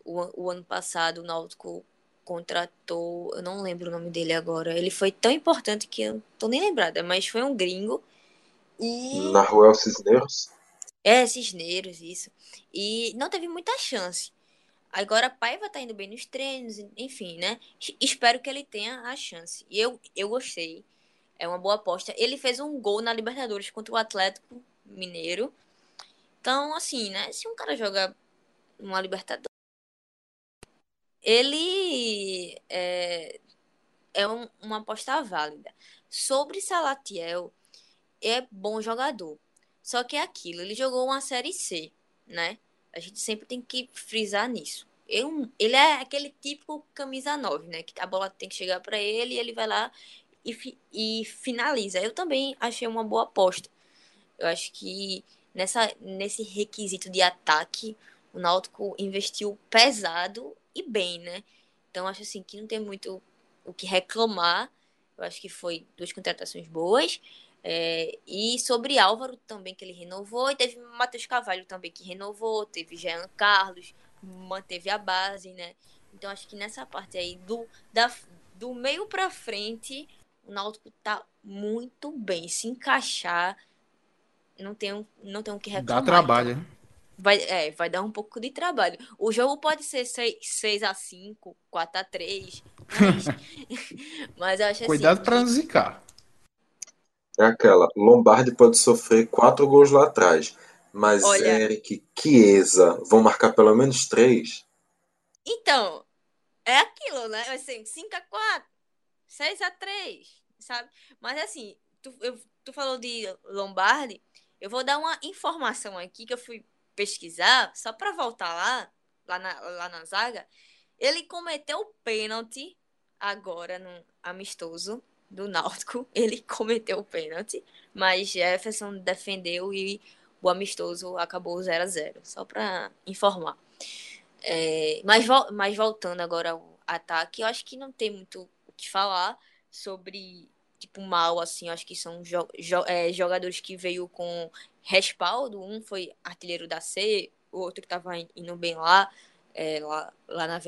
Speaker 8: o, o ano passado o Náutico contratou, eu não lembro o nome dele agora. Ele foi tão importante que eu tô nem lembrada, mas foi um gringo. E.
Speaker 7: Naruel Cisneros?
Speaker 8: É, Cisneros, isso. E não teve muita chance. Agora Paiva tá indo bem nos treinos, enfim, né? Espero que ele tenha a chance. E eu, eu gostei. É uma boa aposta. Ele fez um gol na Libertadores contra o Atlético Mineiro. Então, assim, né? Se um cara joga uma Libertadores ele é, é um, uma aposta válida. Sobre Salatiel, é bom jogador. Só que é aquilo, ele jogou uma Série C, né? A gente sempre tem que frisar nisso. Eu, ele é aquele típico camisa 9, né? Que a bola tem que chegar para ele e ele vai lá e, e finaliza. Eu também achei uma boa aposta. Eu acho que nessa, nesse requisito de ataque, o Náutico investiu pesado e bem, né? Então acho assim que não tem muito o que reclamar. Eu acho que foi duas contratações boas. É, e sobre Álvaro também, que ele renovou, e teve Matheus Cavalho também que renovou, teve Jean Carlos, manteve a base, né? Então acho que nessa parte aí do, da, do meio para frente, o Náutico tá muito bem. Se encaixar, não tem, não tem o que reclamar.
Speaker 6: Dá trabalho, então.
Speaker 8: né? Vai, é, vai dar um pouco de trabalho. O jogo pode ser 6, 6 a 5 4 a 3 mas, mas eu acho
Speaker 6: Cuidado
Speaker 8: assim,
Speaker 6: para não zicar.
Speaker 7: É aquela, Lombardi pode sofrer quatro gols lá atrás, mas
Speaker 8: Olha,
Speaker 7: Eric, Chiesa vão marcar pelo menos três.
Speaker 8: Então, é aquilo, né? Vai ser 5 a 4 6 a 3 sabe? Mas assim, tu, eu, tu falou de Lombardi, eu vou dar uma informação aqui que eu fui pesquisar, só para voltar lá, lá na, lá na zaga, ele cometeu o pênalti agora no amistoso do Náutico. Ele cometeu o pênalti, mas Jefferson defendeu e o amistoso acabou 0 a 0 Só para informar. É, mas, mas voltando agora ao ataque, eu acho que não tem muito o que falar sobre, tipo, mal, assim. Acho que são jo- jo- é, jogadores que veio com respaldo. Um foi artilheiro da C, o outro que tava in- indo bem lá, é, lá, lá, na,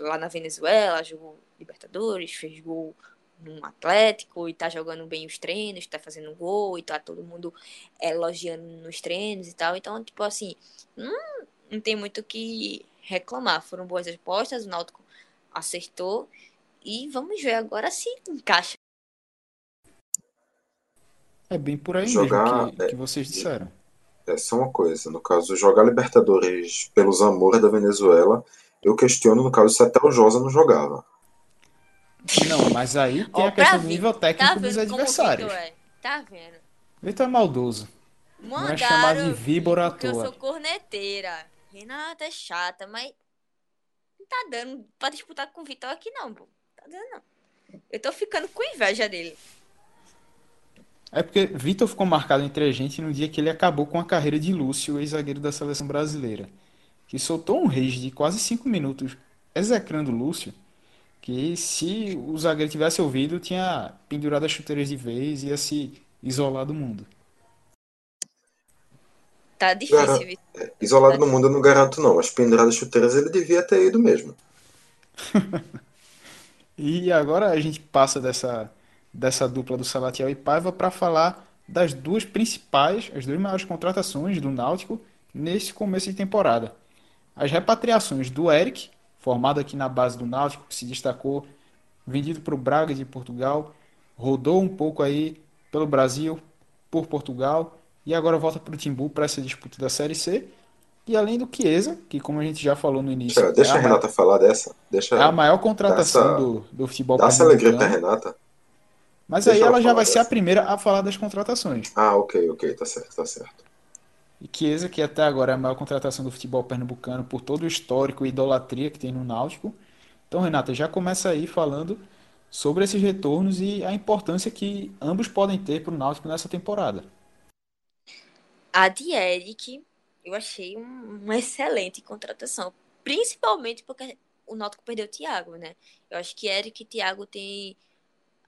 Speaker 8: lá na Venezuela, jogou Libertadores, fez gol no Atlético e tá jogando bem os treinos, tá fazendo gol e tá todo mundo elogiando nos treinos e tal. Então, tipo assim, não, não tem muito o que reclamar. Foram boas respostas, o Náutico acertou e vamos ver agora se encaixa.
Speaker 6: É bem por aí
Speaker 7: Jogar-
Speaker 6: mesmo que, que vocês disseram.
Speaker 7: Essa é uma coisa. No caso, jogar Libertadores pelos amores da Venezuela, eu questiono, no caso, se até o Josa não jogava.
Speaker 6: Não, mas aí tem
Speaker 8: Ó,
Speaker 6: a questão
Speaker 8: pra
Speaker 6: do nível
Speaker 8: Tá
Speaker 6: técnico dos
Speaker 8: como o
Speaker 6: adversários.
Speaker 8: Vitor é? Tá vendo?
Speaker 6: Vitor é maldoso.
Speaker 8: Mandaram
Speaker 6: é chamado de
Speaker 8: eu
Speaker 6: víbora à
Speaker 8: eu
Speaker 6: toa.
Speaker 8: sou corneteira. Renata é chata, mas não tá dando pra disputar com o Vitor aqui não, pô. Tá dando não. Eu tô ficando com inveja dele.
Speaker 6: É porque Vitor ficou marcado entre a gente no dia que ele acabou com a carreira de Lúcio, ex-zagueiro da seleção brasileira, que soltou um rage de quase cinco minutos execrando Lúcio, que se o zagueiro tivesse ouvido, tinha pendurado as chuteiras de vez e ia se isolar do mundo.
Speaker 8: Tá difícil, Vitor.
Speaker 7: Isolado no mundo eu não garanto, não. As penduradas chuteiras ele devia ter ido mesmo.
Speaker 6: E agora a gente passa dessa, dessa dupla do Salatiel e Paiva para falar das duas principais, as duas maiores contratações do Náutico nesse começo de temporada. As repatriações do Eric, formado aqui na base do Náutico, que se destacou, vendido para o Braga de Portugal, rodou um pouco aí pelo Brasil, por Portugal, e agora volta para o Timbu para essa disputa da Série C. E além do Chiesa, que como a gente já falou no início,
Speaker 7: Pera, deixa
Speaker 6: é
Speaker 7: a Renata falar dessa. Deixa,
Speaker 6: é a maior contratação
Speaker 7: essa-
Speaker 6: do, do futebol
Speaker 7: dá essa alegria
Speaker 6: pernambucano.
Speaker 7: Renata.
Speaker 6: Mas
Speaker 7: Deixa
Speaker 6: aí
Speaker 7: ela
Speaker 6: já vai ser a
Speaker 7: dessa.
Speaker 6: primeira a falar das contratações.
Speaker 7: Ah, ok, ok, tá certo, tá certo.
Speaker 6: E Chiesa, que até agora é a maior contratação do futebol pernambucano por todo o histórico e idolatria que tem no Náutico. Então, Renata, já começa aí falando sobre esses retornos e a importância que ambos podem ter para o Náutico nessa temporada.
Speaker 8: A de Eric, eu achei um- uma excelente contratação. Principalmente porque o Náutico perdeu o Thiago, né? Eu acho que Eric e Thiago têm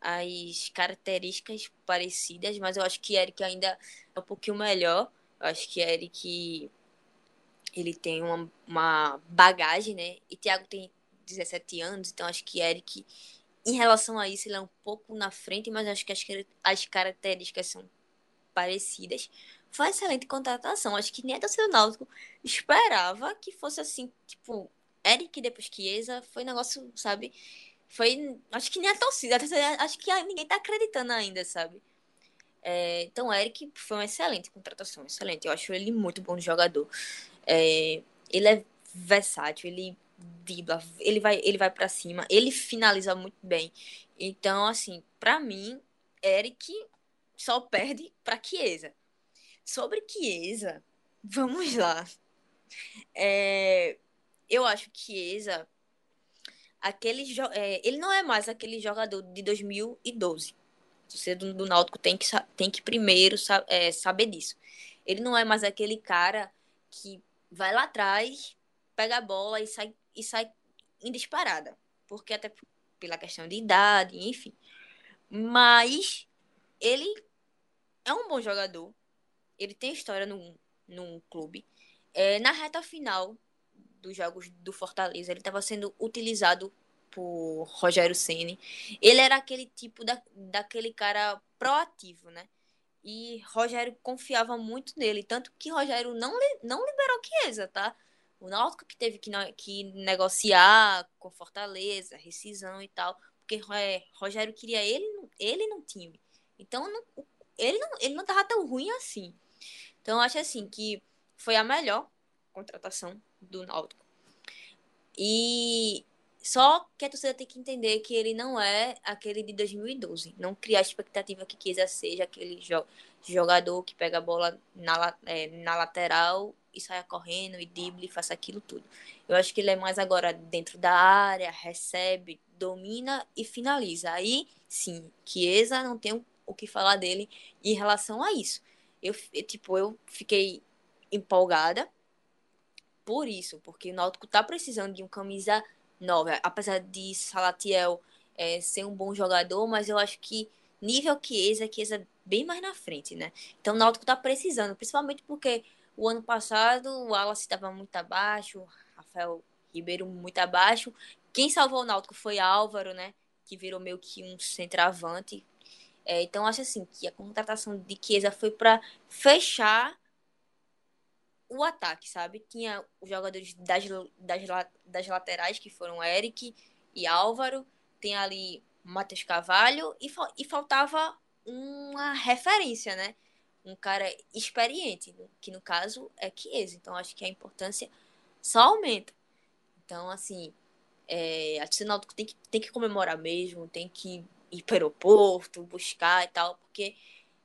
Speaker 8: as características parecidas, mas eu acho que Eric ainda é um pouquinho melhor. Eu acho que Eric ele tem uma, uma bagagem, né? E Thiago tem 17 anos, então acho que Eric, em relação a isso, ele é um pouco na frente, mas acho que as, as características são parecidas. Foi uma excelente contratação. Acho que nem a torcida do Náutico esperava que fosse assim, tipo, Eric depois Chiesa, foi um negócio, sabe? Foi, acho que nem a torcida, acho que ninguém tá acreditando ainda, sabe? É, então, Eric foi uma excelente contratação, excelente. Eu acho ele muito bom jogador. É, ele é versátil, ele dribla, ele vai, ele vai para cima, ele finaliza muito bem. Então, assim, pra mim, Eric só perde pra Chiesa. Sobre Chiesa, vamos lá. É, eu acho que Chiesa, aquele, é, ele não é mais aquele jogador de 2012. Você do, do Náutico tem que, tem que primeiro é, saber disso. Ele não é mais aquele cara que vai lá atrás, pega a bola e sai, e sai em disparada. Porque até pela questão de idade, enfim. Mas ele é um bom jogador. Ele tem história no, no clube. É, na reta final dos jogos do Fortaleza, ele estava sendo utilizado por Rogério Ceni. Ele era aquele tipo da, daquele cara proativo, né? E Rogério confiava muito nele, tanto que Rogério não, não liberou Chiesa, tá? O Náutico que teve que, que negociar com Fortaleza, rescisão e tal, porque é, Rogério queria ele, ele no time. Então não- ele não, ele não tava tão ruim assim. Então eu acho assim que foi a melhor contratação do Náutico. E só que a torcida tem que entender que ele não é aquele de 2012. Não criar a expectativa que Chiesa seja aquele jo jogador que pega a bola na, é, na lateral e saia correndo e drible e faça aquilo tudo. Eu acho que ele é mais agora dentro da área, recebe, domina e finaliza. Aí, sim, Chiesa não tem o que falar dele em relação a isso. Eu, tipo, eu fiquei empolgada por isso, porque o Náutico tá precisando de um camisa nova. Apesar de Salatiel é, ser um bom jogador, mas eu acho que nível Chiesa, Chiesa bem mais na frente, né? Então o Náutico tá precisando, principalmente porque o ano passado o Wallace estava muito abaixo, Rafael Ribeiro muito abaixo. Quem salvou o Náutico foi Álvaro, né? Que virou meio que um centroavante. É, então acho assim que a contratação de Chiesa foi para fechar o ataque, sabe? Tinha os jogadores das, das, das laterais, que foram Eric e Álvaro. Tem ali Matheus Cavalho e, e faltava uma referência, né? Um cara experiente, que no caso é Chiesa. Então acho que a importância só aumenta. Então, assim, é, a torcida tem que, tem que comemorar mesmo, tem que ir para o aeroporto, buscar e tal, porque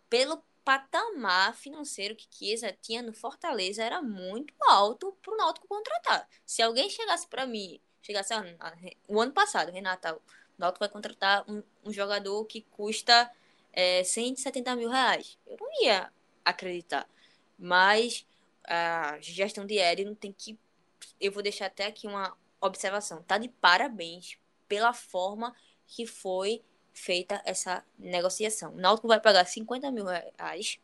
Speaker 8: pelo patamar financeiro que Chiesa tinha no Fortaleza era muito alto para o Náutico contratar. Se alguém chegasse para mim, chegasse ah, o ano passado, Renata, o Náutico vai contratar um, um jogador que custa é, 170 mil reais. Eu não ia acreditar. Mas a gestão de Edno tem que. Eu vou deixar até aqui uma observação. Tá de parabéns pela forma que foi feita essa negociação. O Náutico vai pagar 50 mil reais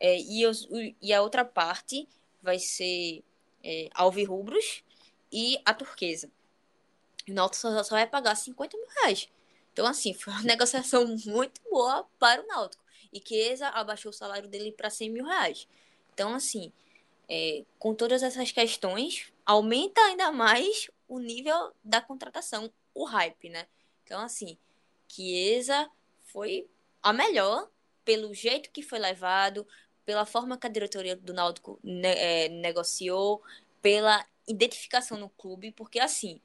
Speaker 8: é, e, os, e a outra parte vai ser é, Alvirrubros e a turquesa. O Náutico só, só vai pagar 50 mil reais. Então, assim, foi uma negociação muito boa para o Náutico. E Chiesa abaixou o salário dele para 100 mil reais. Então, assim, é, com todas essas questões, aumenta ainda mais o nível da contratação, o hype, né? Então, assim, Chiesa foi a melhor pelo jeito que foi levado, pela forma que a diretoria do Náutico ne é, negociou, pela identificação no clube, porque assim,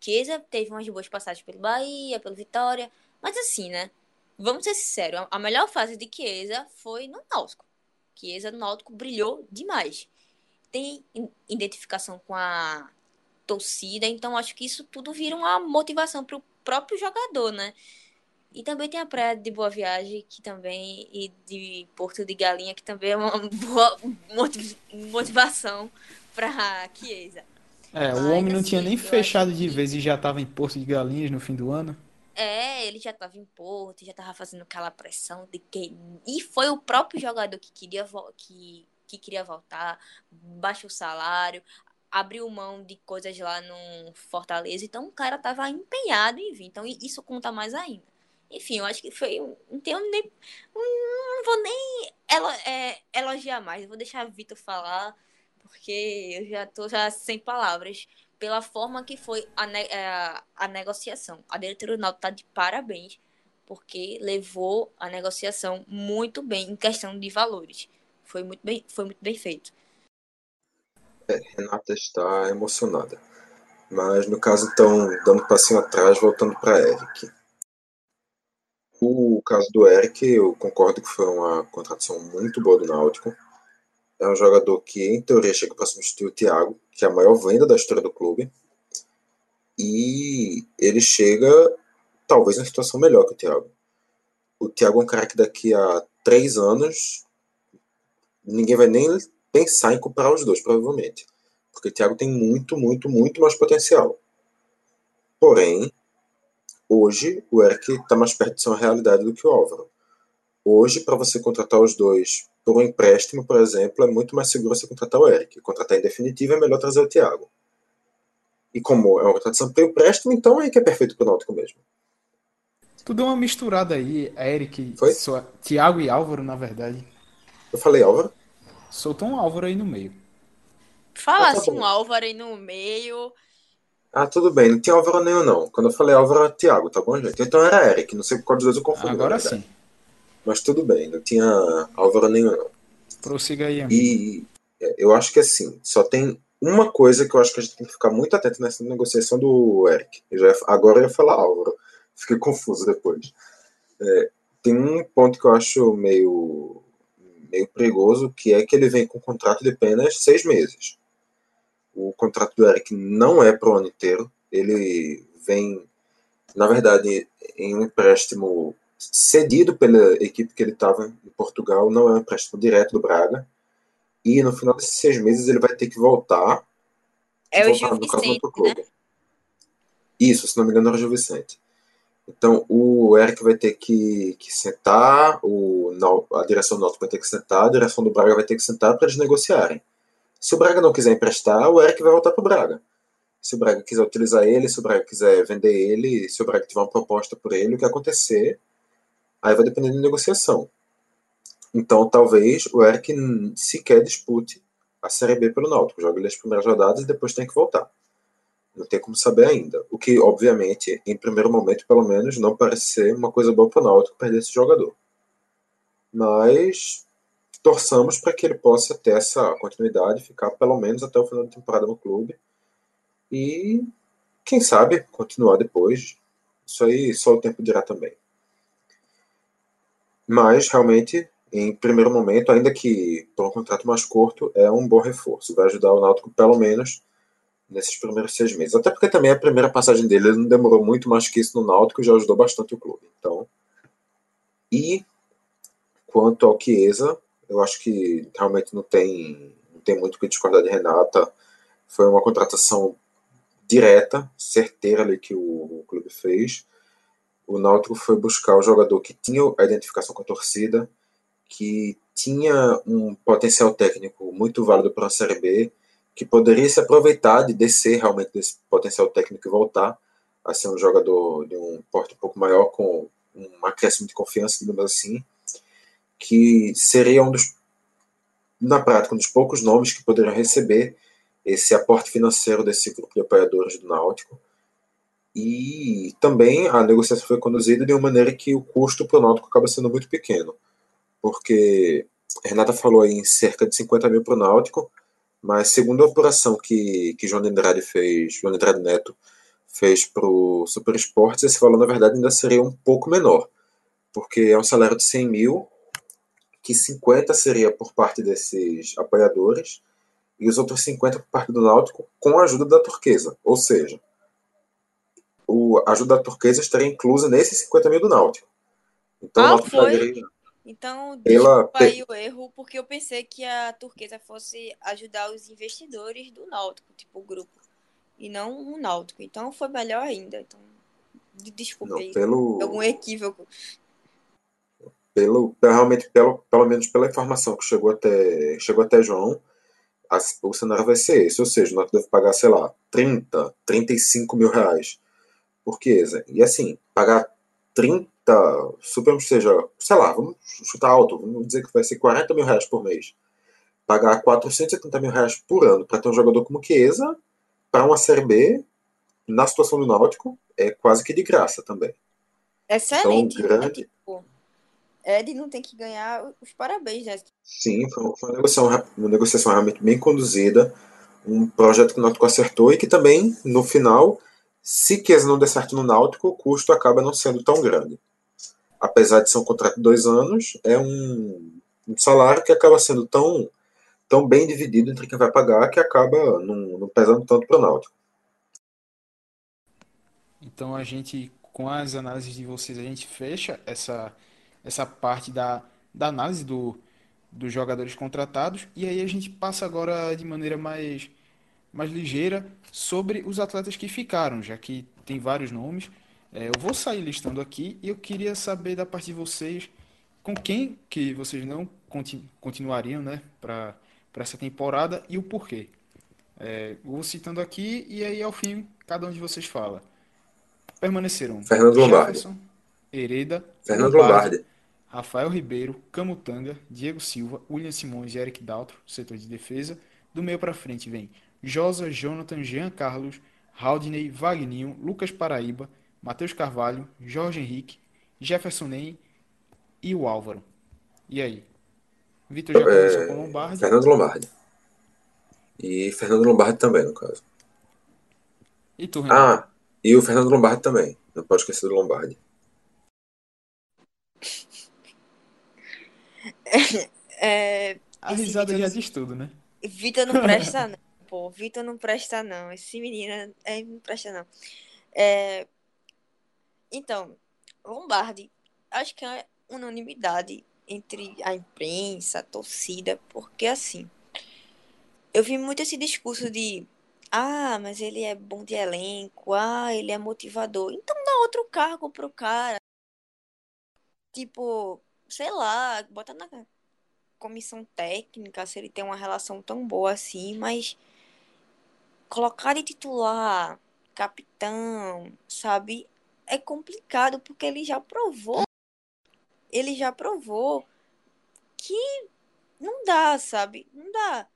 Speaker 8: Chiesa teve umas boas passagens pelo Bahia, pelo Vitória, mas assim, né? Vamos ser sinceros, a melhor fase de Chiesa foi no Náutico. Chiesa no Náutico brilhou demais. Tem identificação com a torcida, então acho que isso tudo vira uma motivação para o próprio jogador, né? E também tem a praia de Boa Viagem, que também, e de Porto de Galinha, que também é uma boa motivação para Chiesa.
Speaker 6: É, o homem não assim, tinha nem fechado de que... vez e já estava em Porto de Galinhas no fim do ano.
Speaker 8: É, ele já estava em Porto, já estava fazendo aquela pressão de que. E foi o próprio jogador que queria, que, que queria voltar, baixou o salário, abriu mão de coisas lá no Fortaleza, então o cara estava empenhado em vir. Então isso conta mais ainda. Enfim, eu acho que foi. Não tenho nem. Não vou nem ela, é, elogiar mais. Eu vou deixar a Vitor falar, porque eu já tô já sem palavras. Pela forma que foi a, ne a, a negociação. A diretoria do Náutico tá de parabéns, porque levou a negociação muito bem em questão de valores. Foi muito bem, foi muito bem feito.
Speaker 7: É, Renata está emocionada. Mas no caso, então, dando passinho atrás, voltando para Eric. O caso do Eric, eu concordo que foi uma contratação muito boa do Náutico. É um jogador que, em teoria, chega para substituir o Thiago, que é a maior venda da história do clube. E ele chega, talvez, em situação melhor que o Thiago. O Thiago é um cara que daqui a três anos ninguém vai nem pensar em comprar os dois, provavelmente. Porque o Thiago tem muito, muito, muito mais potencial. Porém, Hoje, o Eric está mais perto de ser uma realidade do que o Álvaro. Hoje, para você contratar os dois por um empréstimo, por exemplo, é muito mais seguro você contratar o Eric. Contratar em definitivo é melhor trazer o Thiago. E como é uma contratação por empréstimo, então é que é perfeito para o Náutico mesmo.
Speaker 6: Tudo uma misturada aí, Eric,
Speaker 7: Foi?
Speaker 6: Sua, Thiago e Álvaro, na verdade.
Speaker 7: Eu falei Álvaro?
Speaker 6: Soltou um Álvaro aí no meio.
Speaker 8: Fala ah, tá assim um Álvaro aí no meio.
Speaker 7: Ah, tudo bem. Não tinha Álvaro nenhum, não. Quando eu falei Álvaro, era Thiago, tá bom, gente? Então era Eric. Não sei qual dos dois eu confundo.
Speaker 6: Agora sim.
Speaker 7: Mas tudo bem. Não tinha Álvaro nenhum, não.
Speaker 6: Prossiga aí, amigo.
Speaker 7: E é, eu acho que assim, só tem uma coisa que eu acho que a gente tem que ficar muito atento nessa negociação do Eric. Eu já, agora eu ia falar Álvaro. Fiquei confuso depois. É, tem um ponto que eu acho meio, meio perigoso, que é que ele vem com um contrato de apenas seis meses. O contrato do Eric não é para o ano inteiro. Ele vem, na verdade, em um empréstimo cedido pela equipe que ele estava em Portugal, não é um empréstimo direto do Braga. E no final desses seis meses ele vai ter que voltar
Speaker 8: É o Gil Vicente,
Speaker 7: clube. Isso, se não me engano, era o Gil Vicente. Então, o Eric vai ter que, que sentar, o, a direção do Náutico vai ter que sentar, a direção do Braga vai ter que sentar para eles negociarem. Se o Braga não quiser emprestar, o Eric vai voltar para o Braga. Se o Braga quiser utilizar ele, se o Braga quiser vender ele, se o Braga tiver uma proposta por ele, o que acontecer, aí vai depender de negociação. Então, talvez o Eric sequer dispute a Série B pelo Náutico. Joga ele as primeiras rodadas e depois tem que voltar. Não tem como saber ainda. O que, obviamente, em primeiro momento, pelo menos, não parece ser uma coisa boa para o Náutico perder esse jogador. Mas torçamos para que ele possa ter essa continuidade, ficar pelo menos até o final da temporada no clube e, quem sabe, continuar depois. Isso aí só o tempo dirá também. Mas, realmente, em primeiro momento, ainda que por um contrato mais curto, é um bom reforço. Vai ajudar o Náutico, pelo menos, nesses primeiros seis meses. Até porque também a primeira passagem dele ele não demorou muito mais que isso no Náutico já ajudou bastante o clube. Então, e quanto ao Chiesa, eu acho que realmente não tem, não tem muito o que discordar de Renata. Foi uma contratação direta, certeira ali que o, o clube fez. O Náutico foi buscar o jogador que tinha a identificação com a torcida, que tinha um potencial técnico muito válido para a Série B, que poderia se aproveitar de descer realmente desse potencial técnico e voltar a ser um jogador de um porte um pouco maior, com um acréscimo de confiança, digamos assim, que seria um dos, na prática, um dos poucos nomes que poderiam receber esse aporte financeiro desse grupo de apoiadores do Náutico. E também a negociação foi conduzida de uma maneira que o custo para o Náutico acaba sendo muito pequeno, porque Renata falou aí em cerca de 50 mil para o Náutico, mas segundo a apuração que, que João Andrade fez, João Andrade Neto fez para o Super Esportes, esse valor na verdade ainda seria um pouco menor, porque é um salário de 100 mil, que 50 seria por parte desses apoiadores e os outros 50 por parte do Náutico com a ajuda da turquesa, ou seja, o, a ajuda da turquesa estaria inclusa nesses 50 mil do Náutico. Então, o
Speaker 8: Ah,
Speaker 7: Náutico
Speaker 8: foi?
Speaker 7: pagaria-
Speaker 8: Então, desculpa aí o erro, porque eu pensei que a turquesa fosse ajudar os investidores do Náutico, tipo o grupo, e não o Náutico. Então foi melhor ainda. Então, de- desculpa
Speaker 7: não,
Speaker 8: aí,
Speaker 7: pelo,
Speaker 8: algum equívoco.
Speaker 7: Pelo, realmente, pelo, pelo menos pela informação que chegou até, chegou até João, a- o cenário vai ser esse, ou seja, o Náutico deve pagar, sei lá, 30, 35 mil reais por Chiesa. E assim, pagar 30, suponhamos que seja, sei lá, vamos chutar alto, vamos dizer que vai ser 40 mil reais por mês. Pagar 470 mil reais por ano para ter um jogador como Chiesa, para uma Série B, na situação do Náutico, é quase que de graça também.
Speaker 8: Excelente.
Speaker 7: Então, grande-
Speaker 8: É tipo, Ed não tem que ganhar os parabéns, né?
Speaker 7: Sim, foi uma negociação, uma negociação realmente bem conduzida, um projeto que o Náutico acertou e que também, no final, se Chiesa não der certo no Náutico, o custo acaba não sendo tão grande. Apesar de ser um contrato de dois anos, é um, um salário que acaba sendo tão, tão bem dividido entre quem vai pagar que acaba não, não pesando tanto para o Náutico.
Speaker 6: Então a gente, com as análises de vocês, a gente fecha essa, essa parte da, da análise do, dos jogadores contratados e aí a gente passa agora de maneira mais, mais ligeira sobre os atletas que ficaram, já que tem vários nomes. É, eu vou sair listando aqui e eu queria saber da parte de vocês com quem que vocês não conti- continuariam, né, para essa temporada e o porquê. É, vou citando aqui e aí ao fim cada um de vocês fala. Permaneceram
Speaker 7: Fernando Lombardi.
Speaker 6: Hereda,
Speaker 7: Fernando Lombardi.
Speaker 6: Rafael Ribeiro, Camutanga, Diego Silva, William Simões e Eric Daltro, setor de defesa. Do meio para frente vem Josa, Jonathan, Jean Carlos, Haldney, Vagninho, Lucas Paraíba, Matheus Carvalho, Jorge Henrique, Jefferson Ney e o Álvaro. E aí? Vitor já começou com Lombardi.
Speaker 7: É, Fernando Lombardi. E Fernando Lombardi também, no caso.
Speaker 6: E tu, Renato?
Speaker 7: Ah, e o Fernando Lombardi também. Não pode esquecer do Lombardi.
Speaker 8: É,
Speaker 6: a
Speaker 8: esse
Speaker 6: risada já
Speaker 8: não-
Speaker 6: diz tudo, né?
Speaker 8: Vitor não presta, não. Pô, Vitor não presta, não. Esse menino é, não presta, não. É, então, Lombardi, acho que é unanimidade entre a imprensa, a torcida, porque assim, eu vi muito esse discurso de Ah, mas ele é bom de elenco. Ah, ele é motivador. Então dá outro cargo pro cara. Tipo, sei lá, bota na comissão técnica se ele tem uma relação tão boa assim, mas colocar de titular, capitão, sabe? É complicado porque ele já provou. Ele já provou que não dá, sabe? Não dá.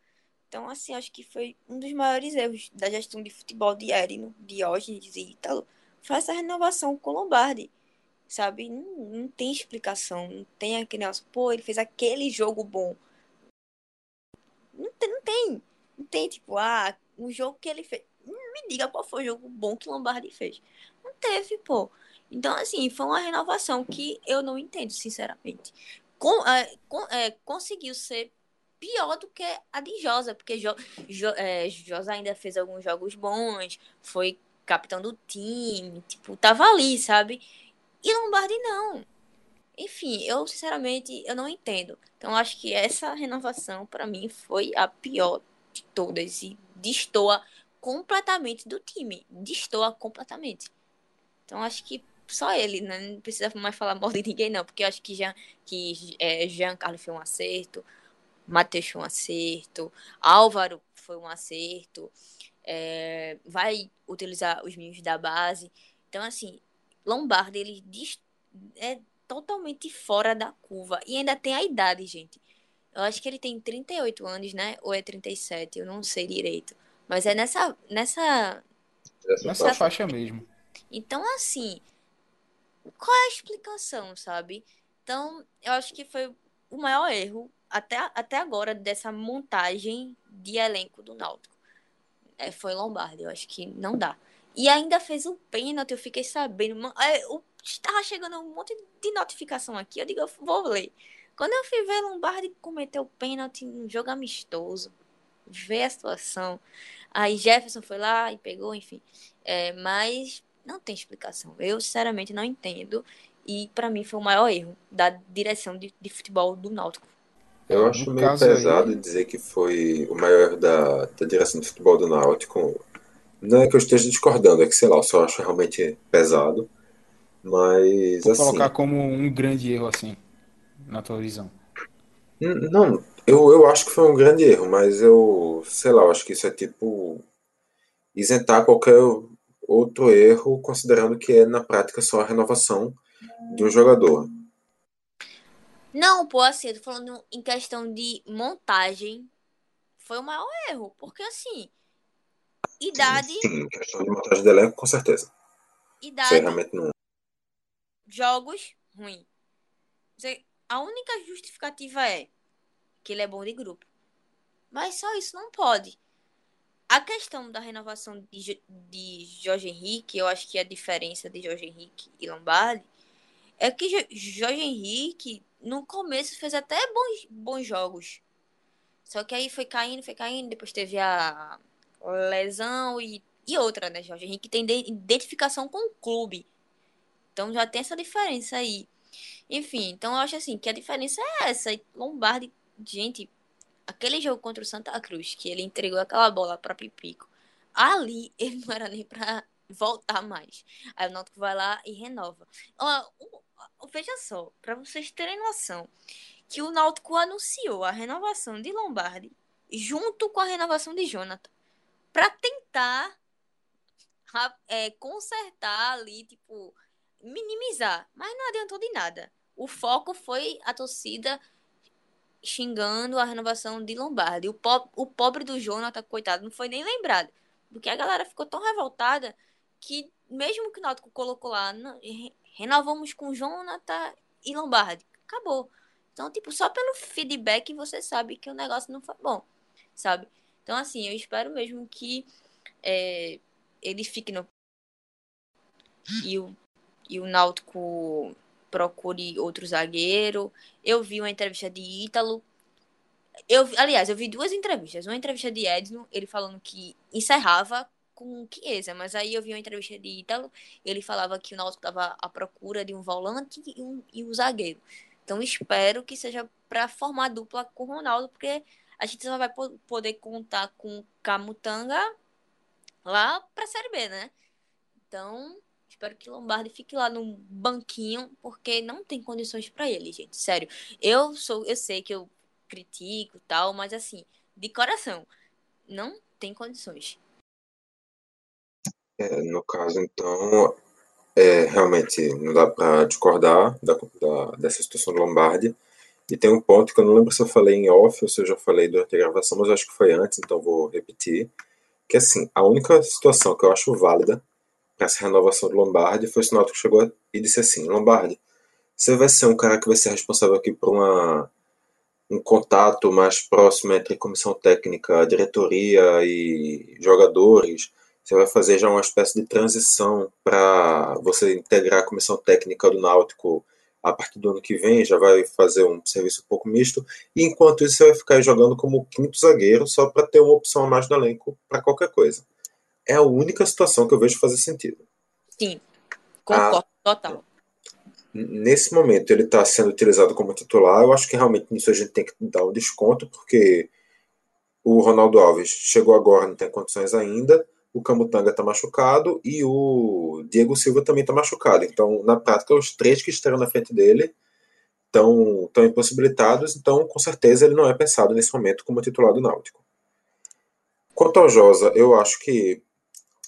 Speaker 8: Então, assim, acho que foi um dos maiores erros da gestão de futebol de Erino, Diógenes e Ítalo, foi essa renovação com o Lombardi, sabe? Não, não tem explicação, não tem aquele negócio, pô, ele fez aquele jogo bom. Não tem, não tem, não tem, tipo, ah, um jogo que ele fez. Me diga qual foi o jogo bom que Lombardi fez. Não teve, pô. Então, assim, foi uma renovação que eu não entendo, sinceramente. Com, é, com, é, conseguiu ser pior do que a de Josa, porque jo, jo, é, Josa ainda fez alguns jogos bons, foi capitão do time, tipo, tava ali, sabe? E Lombardi não. Enfim, eu sinceramente eu não entendo. Então acho que essa renovação para mim foi a pior de todas e destoa completamente do time, destoa completamente. Então acho que só ele, né? não precisa mais falar mal de ninguém não, porque eu acho que Jean, que é, Jean Carlos foi um acerto, Matheus foi um acerto, Álvaro foi um acerto, é, vai utilizar os meninos da base. Então, assim, Lombardi, ele é totalmente fora da curva. E ainda tem a idade, gente. Eu acho que ele tem 38 anos, né? Ou é 37, eu não sei direito. Mas é nessa. Nessa,
Speaker 6: nessa faixa mesmo.
Speaker 8: Então, assim, qual é a explicação, sabe? Então, eu acho que foi o maior erro até, até agora dessa montagem de elenco do Náutico. É, foi Lombardi, eu acho que não dá. E ainda fez o pênalti, eu fiquei sabendo. É, eu estava chegando um monte de notificação aqui, eu digo, eu vou ler. Quando eu fui ver Lombardi cometer o pênalti num jogo amistoso, ver a situação. Aí Jefferson foi lá e pegou, enfim. É, mas não tem explicação. Eu, sinceramente, não entendo. E para mim foi o maior erro da direção de, de futebol do Náutico.
Speaker 7: Eu acho no meio pesado aí... dizer que foi o maior erro da, da direção de futebol do Náutico. Não é que eu esteja discordando, é que sei lá, eu só acho realmente pesado. Mas.
Speaker 6: Vou
Speaker 7: assim,
Speaker 6: colocar como um grande erro, assim, na tua visão.
Speaker 7: Não, eu, eu acho que foi um grande erro, mas eu, sei lá, eu acho que isso é tipo isentar qualquer outro erro, considerando que é na prática só a renovação de um jogador.
Speaker 8: Não, pô, assim, eu tô falando em questão de montagem. Foi o maior erro. Porque, assim, idade.
Speaker 7: Sim, questão de montagem de elenco, com certeza.
Speaker 8: Idade.
Speaker 7: realmente não.
Speaker 8: Jogos, ruim. A única justificativa é que ele é bom de grupo. Mas só isso não pode. A questão da renovação de, de Jorge Henrique, eu acho que a diferença de Jorge Henrique e Lombardi é que Jorge Henrique no começo fez até bons, bons jogos. Só que aí foi caindo, foi caindo, depois teve a lesão e, e outra, né, Jorge Henrique tem identificação com o clube. Então já tem essa diferença aí. Enfim, então eu acho assim que a diferença é essa. Lombardi, gente, aquele jogo contra o Santa Cruz, que ele entregou aquela bola para Pipico, ali ele não era nem para voltar mais. Aí o Náutico vai lá e renova. Veja só, para vocês terem noção, que o Náutico anunciou a renovação de Lombardi junto com a renovação de Jonathan para tentar é, consertar ali, tipo, minimizar. Mas não adiantou de nada. O foco foi a torcida xingando a renovação de Lombardi. O, po o pobre do Jonathan, coitado, não foi nem lembrado. Porque a galera ficou tão revoltada que, mesmo que o Náutico colocou lá, renovamos com Jonathan e Lombardi. Acabou. Então, tipo, só pelo feedback você sabe que o negócio não foi bom, sabe? Então, assim, eu espero mesmo que é, ele fique no. E o, e o Náutico procure outro zagueiro. Eu vi uma entrevista de Ítalo. Eu, aliás, eu vi duas entrevistas. Uma entrevista de Edson, ele falando que encerrava com Chiesa, mas aí eu vi uma entrevista de Ítalo, ele falava que o Náutico estava à procura de um volante e um, e um zagueiro. Então espero que seja para formar dupla com o Ronaldo, porque a gente só vai poder contar com Camutanga lá pra Série B, né? Então, espero que Lombardi fique lá no banquinho, porque não tem condições para ele, gente. Sério. Eu sou, eu sei que eu critico tal, mas assim, de coração, não tem condições.
Speaker 7: É, no caso, então, é, realmente não dá para discordar da, da, dessa situação do Lombardi. E tem um ponto que eu não lembro se eu falei em off ou se eu já falei durante a gravação, mas eu acho que foi antes, então vou repetir. Que assim, a única situação que eu acho válida para essa renovação do Lombardi foi o Náutico chegou e disse assim: Lombardi, você vai ser um cara que vai ser responsável aqui por uma, um contato mais próximo entre comissão técnica, diretoria e jogadores você vai fazer já uma espécie de transição para você integrar a comissão técnica do Náutico a partir do ano que vem, já vai fazer um serviço um pouco misto, e enquanto isso você vai ficar jogando como quinto zagueiro só para ter uma opção a mais no elenco para qualquer coisa. É a única situação que eu vejo fazer sentido.
Speaker 8: Sim, concordo, ah, total.
Speaker 7: Nesse momento ele está sendo utilizado como titular, eu acho que realmente nisso a gente tem que dar um desconto, porque o Ronaldo Alves chegou agora, não tem condições ainda, o Camutanga está machucado e o Diego Silva também está machucado. Então, na prática, os três que estarão na frente dele estão, estão impossibilitados, então, com certeza, ele não é pensado nesse momento como titular do Náutico. Quanto ao Josa, eu acho que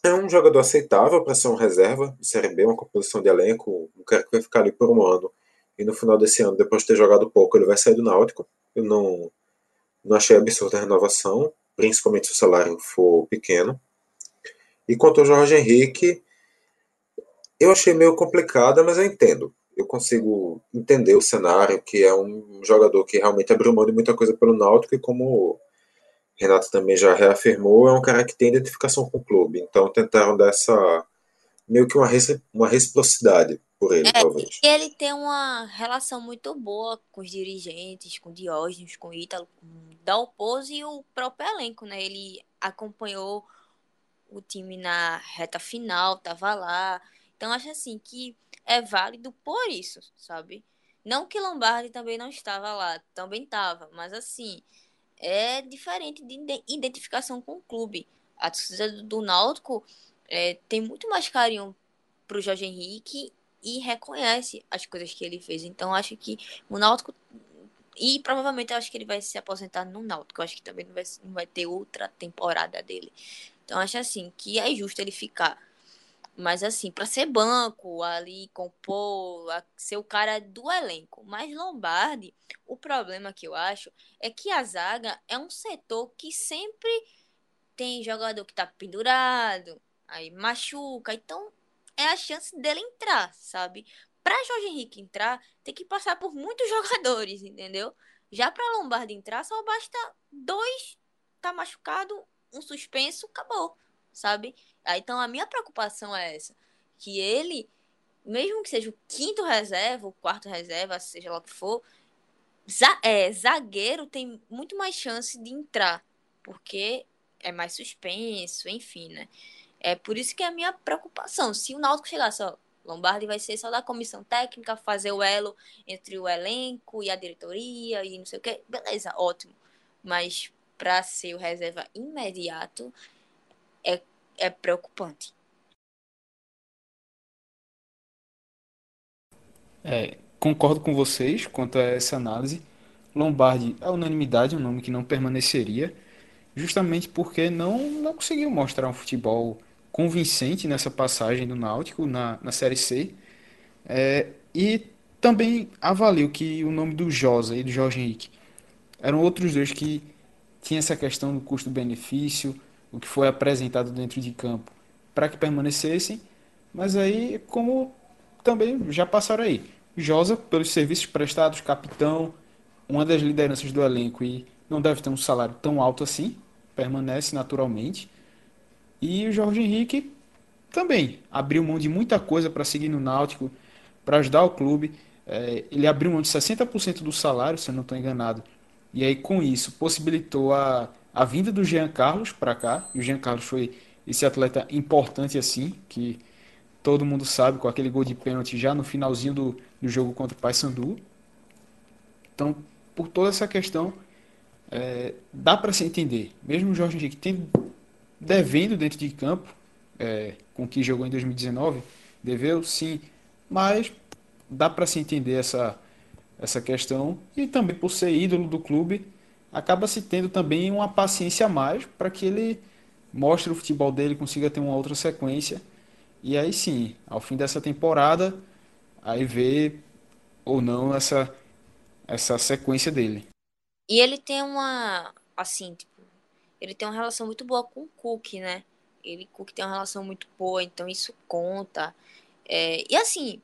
Speaker 7: é um jogador aceitável para ser um reserva de Série B, uma composição de elenco, um cara que vai ficar ali por um ano e no final desse ano, depois de ter jogado pouco, ele vai sair do Náutico. Eu não, não achei absurda a renovação, principalmente se o salário for pequeno. E quanto ao Jorge Henrique, eu achei meio complicada, mas eu entendo. Eu consigo entender o cenário, que é um jogador que realmente abriu mão de muita coisa pelo Náutico e como Renato também já reafirmou, é um cara que tem identificação com o clube. Então tentaram dar essa meio que uma, uma reciprocidade por ele,
Speaker 8: é,
Speaker 7: talvez.
Speaker 8: Ele tem uma relação muito boa com os dirigentes, com Diógenes, com Ítalo, com Dalpozo e o próprio elenco, né? Ele acompanhou o time na reta final tava lá. Então acho assim que é válido por isso, sabe? Não que Lombardi também não estava lá, também estava, mas assim, é diferente de identificação com o clube. A torcida do Náutico é, tem muito mais carinho pro Jorge Henrique e reconhece as coisas que ele fez. Então acho que o Náutico e provavelmente eu acho que ele vai se aposentar no Náutico. Eu acho que também não vai, não vai ter outra temporada dele. Então acho assim que é justo ele ficar. Mas assim, para ser banco, ali, compor, ser o cara do elenco. Mas Lombardi, o problema que eu acho é que a zaga é um setor que sempre tem jogador que tá pendurado, aí machuca. Então é a chance dele entrar, sabe? Para Jorge Henrique entrar, tem que passar por muitos jogadores, entendeu? Já para Lombardi entrar, só basta dois tá machucado, um suspenso, acabou, sabe? Aí, então a minha preocupação é essa, que ele, mesmo que seja o quinto reserva, o quarto reserva, seja lá o que for, é, zagueiro tem muito mais chance de entrar, porque é mais suspenso, enfim, né? É por isso que é a minha preocupação. Se o Náutico chegar só, Lombardi vai ser só da comissão técnica, fazer o elo entre o elenco e a diretoria e não sei o que, beleza, ótimo. Mas para ser o reserva imediato é, é preocupante.
Speaker 6: É, concordo com vocês quanto a essa análise. Lombardi, a unanimidade, é um nome que não permaneceria, justamente porque não, não conseguiu mostrar um futebol convincente nessa passagem do Náutico na, na Série C. É, e também avalio que o nome do Josa e do Jorge Henrique eram outros dois que tinha essa questão do custo-benefício, o que foi apresentado dentro de campo, para que permanecessem, mas aí, como também já passaram aí, Josa, pelos serviços prestados, capitão, uma das lideranças do elenco e não deve ter um salário tão alto assim, permanece naturalmente. E o Jorge Henrique também abriu mão de muita coisa para seguir no Náutico, para ajudar o clube. É, ele abriu mão de 60% do salário, se eu não estou enganado, e aí, com isso, possibilitou a, a vinda do Jean Carlos para cá. E o Jean Carlos foi esse atleta importante assim, que todo mundo sabe, com aquele gol de pênalti já no finalzinho do, do jogo contra o Paysandu. Então, por toda essa questão, é, dá para se entender. Mesmo o Jorge Henrique tendo devendo dentro de campo, é, com que jogou em 2019, deveu sim, mas dá para se entender essa, essa questão e também por ser ídolo do clube, acaba se tendo também uma paciência a mais para que ele mostre o futebol dele, consiga ter uma outra sequência. E aí sim, ao fim dessa temporada, aí ver ou não essa essa sequência dele.
Speaker 8: E ele tem uma assim, tipo, ele tem uma relação muito boa com o Cook, né? Ele Cook tem uma relação muito boa, então isso conta. É, e assim,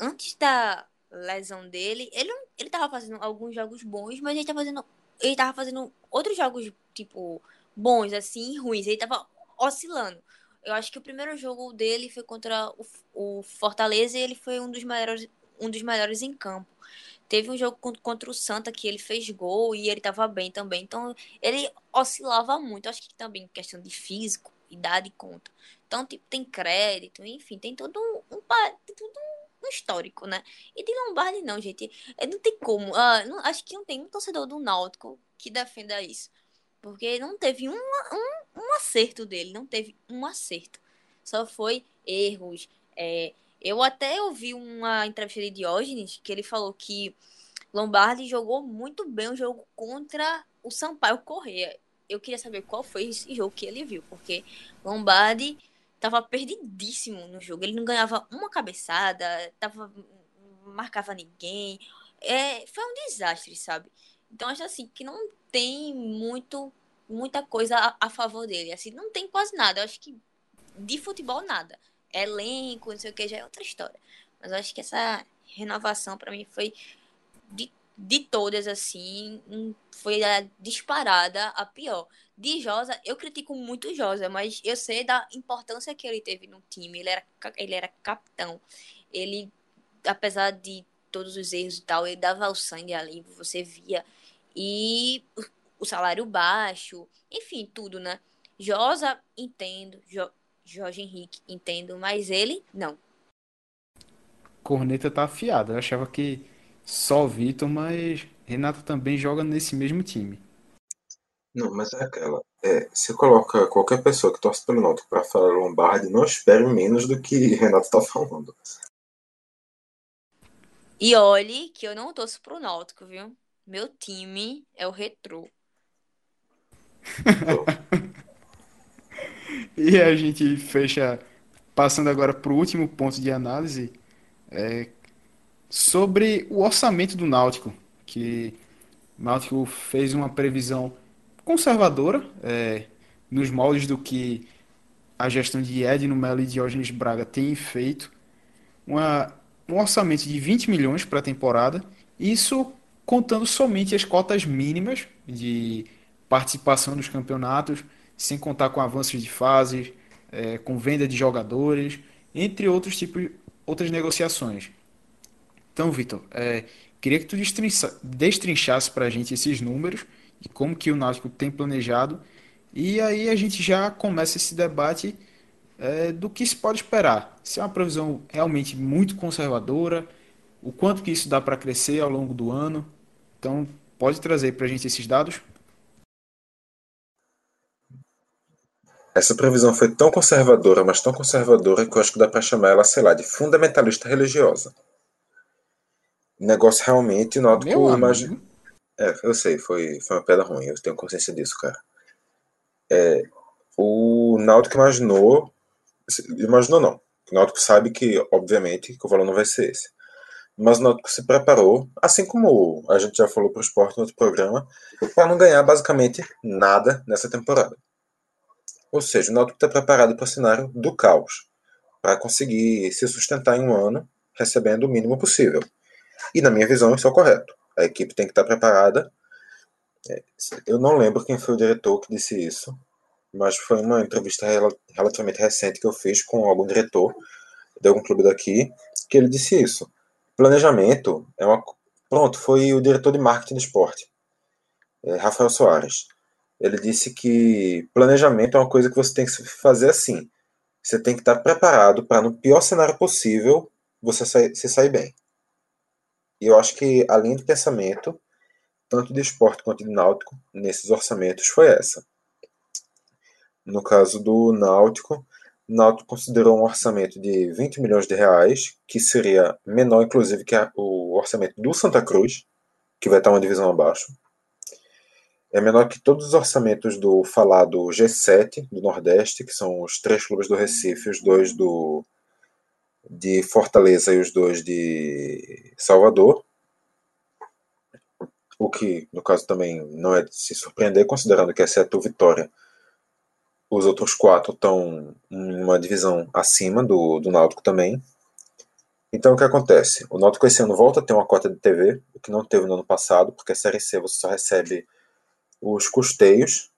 Speaker 8: antes da lesão dele, ele ele tava fazendo alguns jogos bons, mas ele tava fazendo ele tava fazendo outros jogos tipo bons assim, ruins. Ele tava oscilando. Eu acho que o primeiro jogo dele foi contra o, o Fortaleza e ele foi um dos melhores um dos melhores em campo. Teve um jogo contra o Santa que ele fez gol e ele tava bem também. Então, ele oscilava muito. Acho que também questão de físico, idade conta. Então, tipo, tem crédito, enfim, tem todo um, um, tem todo um histórico, né? E de Lombardi não, gente. É, não tem como. Uh, não, acho que não tem um torcedor do Náutico que defenda isso. Porque não teve um, um, um acerto dele. Não teve um acerto. Só foi erros, é, eu até ouvi uma entrevista de Diógenes que ele falou que Lombardi jogou muito bem o jogo contra o Sampaio Correia. Eu queria saber qual foi esse jogo que ele viu, porque Lombardi tava perdidíssimo no jogo. Ele não ganhava uma cabeçada, tava marcava ninguém. É, foi um desastre, sabe? Então acho assim que não tem muito muita coisa a, a favor dele. Assim, não tem quase nada. Eu acho que de futebol nada elenco, não sei o que, já é outra história. Mas eu acho que essa renovação para mim foi de, de todas assim, foi a disparada a pior. De Josa, eu critico muito Josa, mas eu sei da importância que ele teve no time. Ele era, ele era capitão. Ele, apesar de todos os erros e tal, ele dava o sangue ali, você via. E o salário baixo, enfim, tudo, né? Josa, entendo. Jo, Jorge Henrique, entendo, mas ele não.
Speaker 6: Corneta tá afiada. Eu achava que só o Vitor, mas Renato também joga nesse mesmo time.
Speaker 7: Não, mas é aquela. É, se coloca qualquer pessoa que torce pelo Náutico para falar Lombardi, não espere menos do que Renato tá falando.
Speaker 8: E olhe que eu não torço pro Náutico, viu? Meu time é o Retrô.
Speaker 6: E a gente fecha, passando agora para o último ponto de análise, é, sobre o orçamento do Náutico, que o Náutico fez uma previsão conservadora, é, nos moldes do que a gestão de Edno Melo e Diógenes Braga tem feito, uma, um orçamento de 20 milhões para a temporada, isso contando somente as cotas mínimas de participação nos campeonatos, sem contar com avanços de fases, é, com venda de jogadores, entre outros tipos, outras negociações. Então, Vitor, é, queria que tu destrinchasse para a gente esses números e como que o Náutico tem planejado, e aí a gente já começa esse debate é, do que se pode esperar. Se é uma previsão realmente muito conservadora, o quanto que isso dá para crescer ao longo do ano. Então, pode trazer para a gente esses dados?
Speaker 7: Essa previsão foi tão conservadora, mas tão conservadora, que eu acho que dá para chamar ela, sei lá, de fundamentalista religiosa. Negócio realmente, noto que o imagem... É, eu sei, foi, foi uma pedra ruim, eu tenho consciência disso, cara. É, o Náutico imaginou, imaginou não, o Náutico sabe que, obviamente, que o valor não vai ser esse. Mas o Náutico se preparou, assim como a gente já falou para o esporte no outro programa, para não ganhar basicamente nada nessa temporada. Ou seja, o Náutico está preparado para o cenário do caos, para conseguir se sustentar em um ano recebendo o mínimo possível. E na minha visão isso é o correto. A equipe tem que estar preparada. É, eu não lembro quem foi o diretor que disse isso, mas foi uma entrevista relativamente recente que eu fiz com algum diretor de algum clube daqui, que ele disse isso. Planejamento é uma. Pronto, foi o diretor de marketing do esporte, é, Rafael Soares. Ele disse que planejamento é uma coisa que você tem que fazer assim. Você tem que estar preparado para, no pior cenário possível, você se sair bem. Eu acho que a linha de pensamento, tanto de esporte quanto de náutico, nesses orçamentos, foi essa. no caso do Náutico, Náutico considerou um orçamento de 20 milhões de reais, que seria menor, inclusive, que o orçamento do Santa Cruz, que vai estar uma divisão abaixo. É menor que todos os orçamentos do falado G7 do Nordeste, que são os três clubes do Recife, os dois do de Fortaleza e os dois de Salvador. O que, no caso, também não é de se surpreender, considerando que, exceto o Vitória, os outros quatro estão em uma divisão acima do, do Náutico também. Então, o que acontece? O Náutico esse ano volta a ter uma cota de TV, o que não teve no ano passado, porque a Série C você só recebe os custeios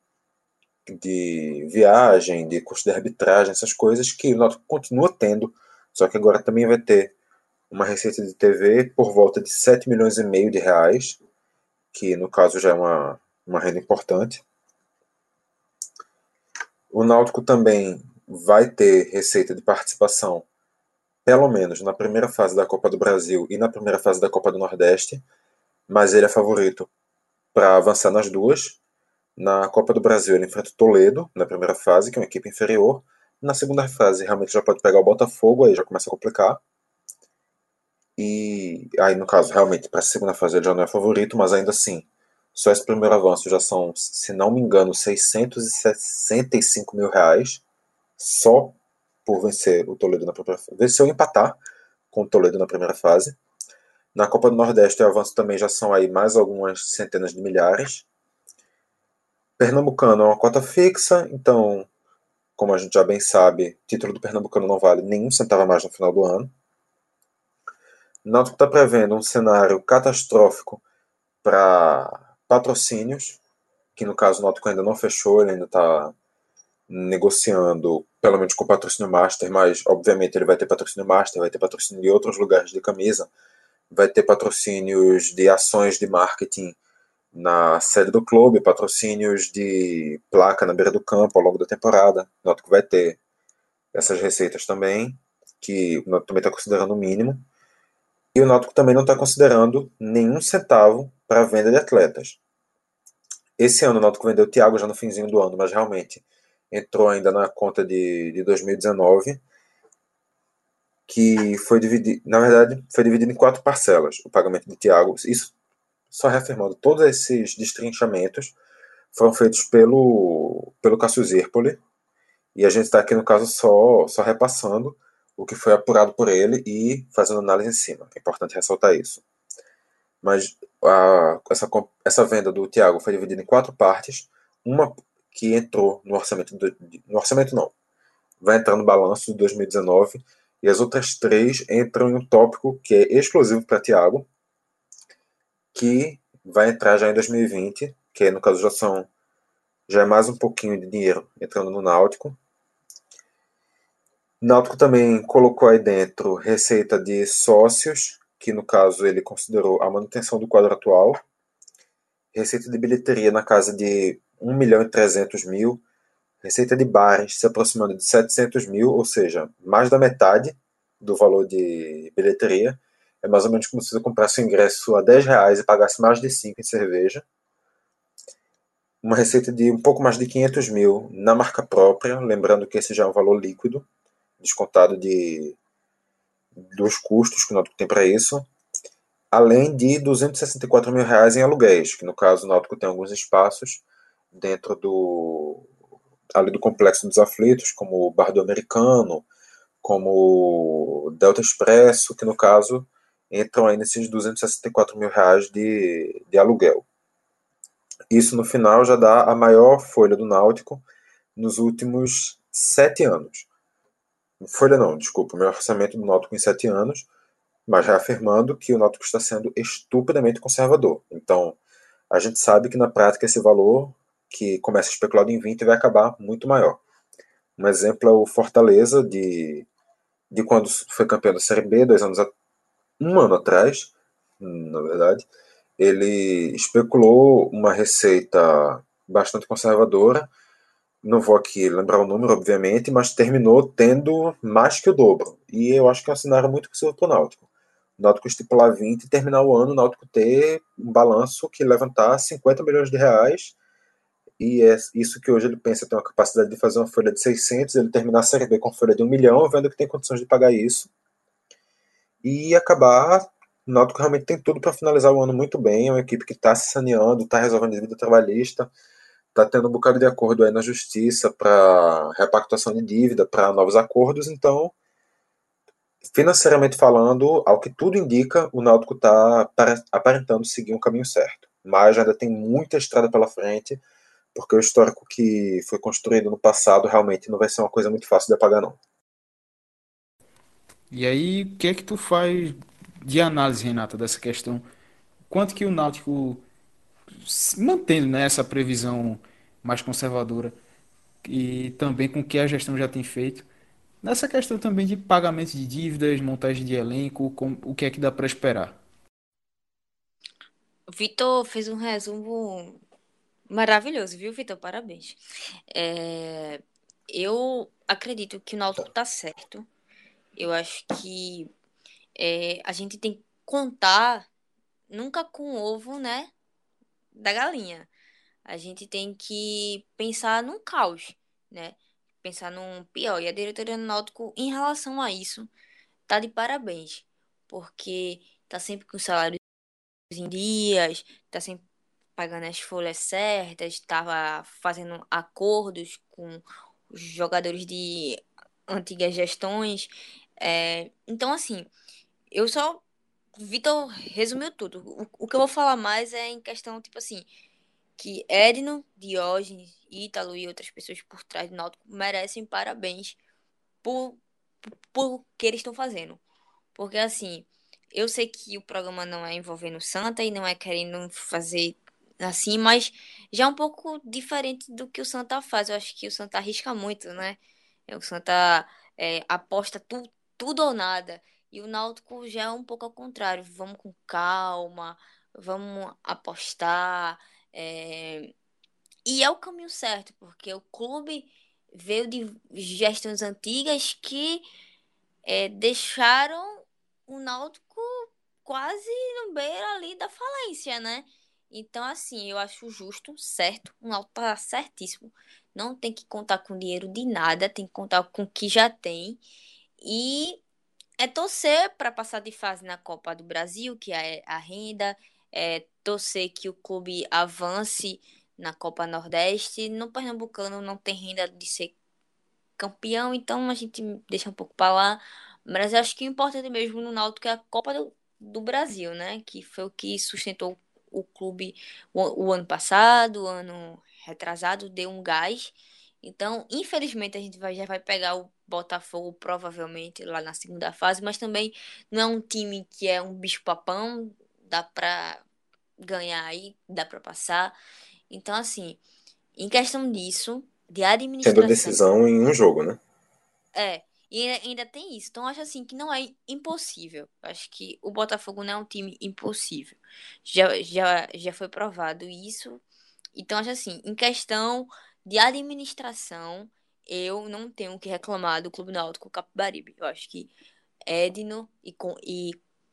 Speaker 7: de viagem, de custo de arbitragem, essas coisas que o Náutico continua tendo, só que agora também vai ter uma receita de TV por volta de 7 milhões e meio de reais, que no caso já é uma, uma renda importante. O Náutico também vai ter receita de participação, pelo menos na primeira fase da Copa do Brasil e na primeira fase da Copa do Nordeste, mas ele é favorito para avançar nas duas. Na Copa do Brasil ele enfrenta o Toledo na primeira fase, que é uma equipe inferior. Na segunda fase realmente já pode pegar o Botafogo, aí já começa a complicar. E aí, no caso, realmente, para a segunda fase ele já não é favorito, mas ainda assim, só esse primeiro avanço já são, se não me engano, 665 mil reais só por vencer o Toledo na primeira fase. Venceu empatar com o Toledo na primeira fase. Na Copa do Nordeste, o avanço também já são aí mais algumas centenas de milhares. Pernambucano é uma cota fixa, então, como a gente já bem sabe, título do Pernambucano não vale nenhum centavo a mais no final do ano. O Náutico está prevendo um cenário catastrófico para patrocínios, que no caso o Náutico ainda não fechou, ele ainda está negociando, pelo menos com o patrocínio Master, mas obviamente ele vai ter patrocínio Master, vai ter patrocínio de outros lugares de camisa, vai ter patrocínios de ações de marketing na sede do clube, patrocínios de placa na beira do campo ao longo da temporada. O Náutico vai ter essas receitas também, que o Náutico também está considerando o mínimo. E o Náutico também não está considerando nenhum centavo para venda de atletas. Esse ano o Náutico vendeu o Thiago já no finzinho do ano, mas realmente entrou ainda na conta de, de 2019, que foi dividido, na verdade, foi dividido em quatro parcelas, o pagamento de Thiago. Isso só reafirmando, todos esses destrinchamentos foram feitos pelo, pelo Cássio Zirpoli, e a gente está aqui, no caso, só, só repassando o que foi apurado por ele e fazendo análise em cima. É importante ressaltar isso. Mas a, essa, essa venda do Thiago foi dividida em quatro partes. Uma que entrou no orçamento, do, no orçamento não, vai entrar no balanço de 2019, e as outras três entram em um tópico que é exclusivo para Thiago, que vai entrar já em 2020, que no caso já são já é mais um pouquinho de dinheiro entrando no Náutico. Náutico também colocou aí dentro receita de sócios, que no caso ele considerou a manutenção do quadro atual, receita de bilheteria na casa de 1 milhão e 300 mil, receita de bares se aproximando de 700 mil, ou seja, mais da metade do valor de bilheteria. É mais ou menos como se você comprasse o ingresso a 10 reais e pagasse mais de 5 em cerveja. Uma receita de um pouco mais de 500 mil na marca própria, lembrando que esse já é um valor líquido, descontado de dos custos que o Náutico tem para isso, além de 264 mil reais em aluguéis, que no caso o Náutico tem alguns espaços dentro do ali do complexo dos aflitos, como o Bar do Americano, como o Delta Expresso, que no caso entram aí nesses 264 mil reais de, de aluguel. Isso no final já dá a maior folha do Náutico nos últimos sete anos. Folha não, desculpa, o meu orçamento do Náutico em sete anos, mas reafirmando que o Náutico está sendo estupidamente conservador. Então, a gente sabe que na prática esse valor que começa especulado em 20 vai acabar muito maior. Um exemplo é o Fortaleza, de, de quando foi campeão da Série B, dois anos, um ano atrás, na verdade, ele especulou uma receita bastante conservadora, não vou aqui lembrar o número, obviamente, mas terminou tendo mais que o dobro. E eu acho que é um cenário muito possível para o Náutico. O Náutico estipular 20 e terminar o ano, o Náutico ter um balanço que levantar 50 milhões de reais e é isso que hoje ele pensa ter uma capacidade de fazer uma folha de 600, ele terminar a Série B com folha de 1 milhão, vendo que tem condições de pagar isso, e acabar, o Náutico realmente tem tudo para finalizar o ano muito bem, é uma equipe que está se saneando, está resolvendo a trabalhista, está tendo um bocado de acordo aí na justiça para repactuação de dívida, para novos acordos, então financeiramente falando, ao que tudo indica, o Náutico está aparentando seguir um caminho certo. Mas ainda tem muita estrada pela frente, porque o histórico que foi construído no passado realmente não vai ser uma coisa muito fácil de apagar, não.
Speaker 6: E aí, o que é que tu faz de análise, Renata, dessa questão? Quanto que o Náutico, mantendo né, essa previsão mais conservadora, e também com o que a gestão já tem feito, Nessa questão também de pagamento de dívidas, montagem de elenco, com, o que é que dá para esperar?
Speaker 8: Vitor fez um resumo maravilhoso, viu, Vitor? Parabéns. É, eu acredito que o Náutico tá certo. Eu acho que é, a gente tem que contar nunca com o ovo, né, da galinha. A gente tem que pensar num caos, né? pensar num pior. E a diretoria do Náutico, em relação a isso, tá de parabéns. Porque tá sempre com salários em dias, tá sempre pagando as folhas certas, estava fazendo acordos com os jogadores de antigas gestões. É, então, assim, eu só. Vitor resumiu tudo. O, o que eu vou falar mais é em questão, tipo assim, que Edno, Diógenes, Ítalo e outras pessoas por trás do Náutico merecem parabéns por, por, o que eles estão fazendo. Porque assim, eu sei que o programa não é envolvendo Santa e não é querendo fazer assim, mas já é um pouco diferente do que o Santa faz. Eu acho que o Santa arrisca muito, né? O Santa é, aposta tu, tudo ou nada. E o Náutico já é um pouco ao contrário. Vamos com calma, vamos apostar. É... E é o caminho certo, porque o clube veio de gestões antigas que é, deixaram o Náutico quase no beira ali da falência, né? Então, assim, eu acho justo, certo, o Náutico tá certíssimo. Não tem que contar com dinheiro de nada, tem que contar com o que já tem. E é torcer para passar de fase na Copa do Brasil, que é a renda, é, torcer que o clube avance na Copa Nordeste. No Pernambucano não tem renda de ser campeão, então a gente deixa um pouco para lá. Mas acho que o importante mesmo no Náutico é a Copa do, do Brasil, né? Que foi o que sustentou o clube o, o ano passado, o ano retrasado, deu um gás. Então, infelizmente, a gente vai, já vai pegar o Botafogo provavelmente lá na segunda fase, mas também não é um time que é um bicho-papão, dá pra ganhar aí, dá pra passar. Então, assim, em questão disso, de administração.
Speaker 7: Tendo decisão em um jogo, né?
Speaker 8: É, e ainda tem isso. Então, acho assim que não é impossível. Acho que o Botafogo não é um time impossível. Já, já, já foi provado isso. Então, acho assim, em questão de administração, eu não tenho o que reclamar do Clube Náutico Capibaribe. Eu acho que Edno e, e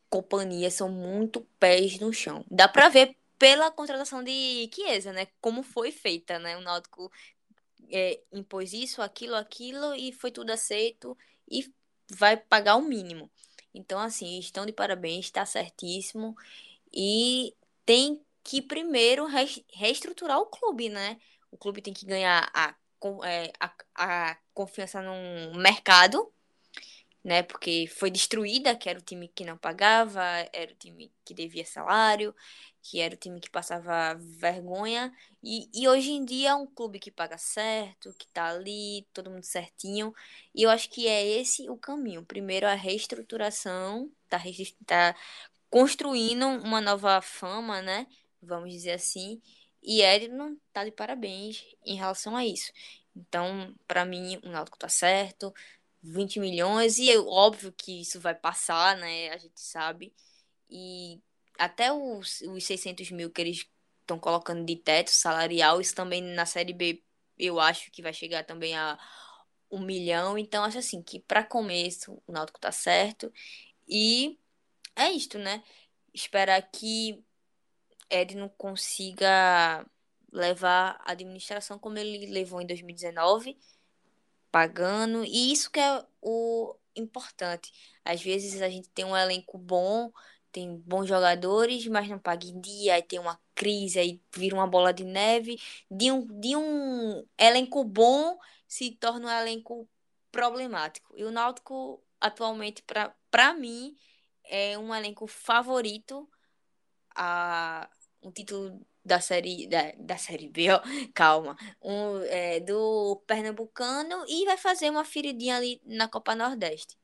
Speaker 8: companhia são muito pés no chão. Dá para ver pela contratação de Chiesa, né? Como foi feita, né? O Náutico é, impôs isso, aquilo, aquilo e foi tudo aceito e vai pagar o mínimo. Então, assim, estão de parabéns, está certíssimo. E tem que primeiro reestruturar o clube, né? O clube tem que ganhar a, é, a, a confiança no mercado né? Porque foi destruída, que era o time que não pagava, era o time que devia salário, que era o time que passava vergonha. E, e hoje em dia é um clube que paga certo, que tá ali, todo mundo certinho. E eu acho que é esse o caminho. Primeiro a reestruturação, tá, tá construindo uma nova fama, né? Vamos dizer assim. E Edno tá de parabéns em relação a isso. Então, para mim, o Náutico tá certo 20 milhões, e é óbvio que isso vai passar, né? A gente sabe. E até os, os 600 mil que eles estão colocando de teto salarial, isso também na Série B eu acho que vai chegar também a um milhão. Então, acho assim que para começo o Náutico tá certo. E é isto, né? Esperar que Ed não consiga levar a administração como ele levou em 2019, pagando, e isso que é o importante. Às vezes a gente tem um elenco bom, tem bons jogadores, mas não paga em dia, aí tem uma crise, aí vira uma bola de neve. De um, de um elenco bom se torna um elenco problemático. E o Náutico, atualmente, para mim, é um elenco favorito a um título da série da, da série B, ó, calma, um, é, do Pernambucano e vai fazer uma feridinha ali na Copa Nordeste.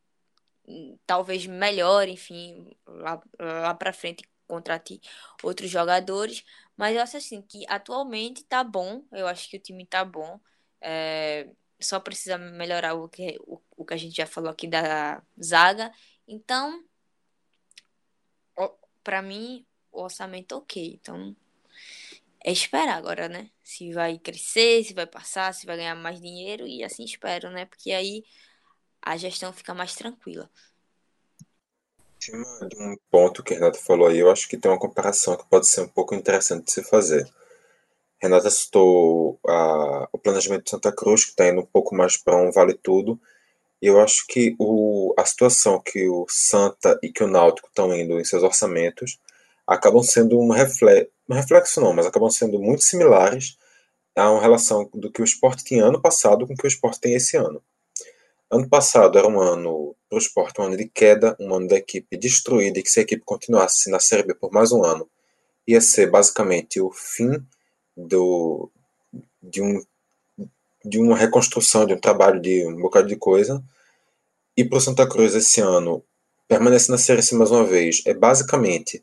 Speaker 8: Talvez melhor, enfim, lá, lá para frente contrate outros jogadores, mas eu acho assim que atualmente tá bom, eu acho que o time tá bom, é, só precisa melhorar o que, o, o que a gente já falou aqui da zaga, então, para mim, o orçamento ok, então é esperar agora, né? Se vai crescer, se vai passar, se vai ganhar mais dinheiro e assim espero, né? Porque aí a gestão fica mais tranquila.
Speaker 7: De um ponto que Renata falou aí, eu acho que tem uma comparação que pode ser um pouco interessante de se fazer. Renata citou a, o planejamento de Santa Cruz, que está indo um pouco mais para um vale tudo. E eu acho que o, a situação que o Santa e que o Náutico estão indo em seus orçamentos acabam sendo um reflexo, um reflexo não, mas acabam sendo muito similares a uma relação do que o esporte tinha ano passado com o que o esporte tem esse ano. Ano passado era um ano para o esporte, um ano de queda, um ano da equipe destruída, e que se a equipe continuasse na Série B por mais um ano, ia ser basicamente o fim do, de, um, de uma reconstrução, de um trabalho de um bocado de coisa. E para o Santa Cruz esse ano, permanecer na Série C mais uma vez, é basicamente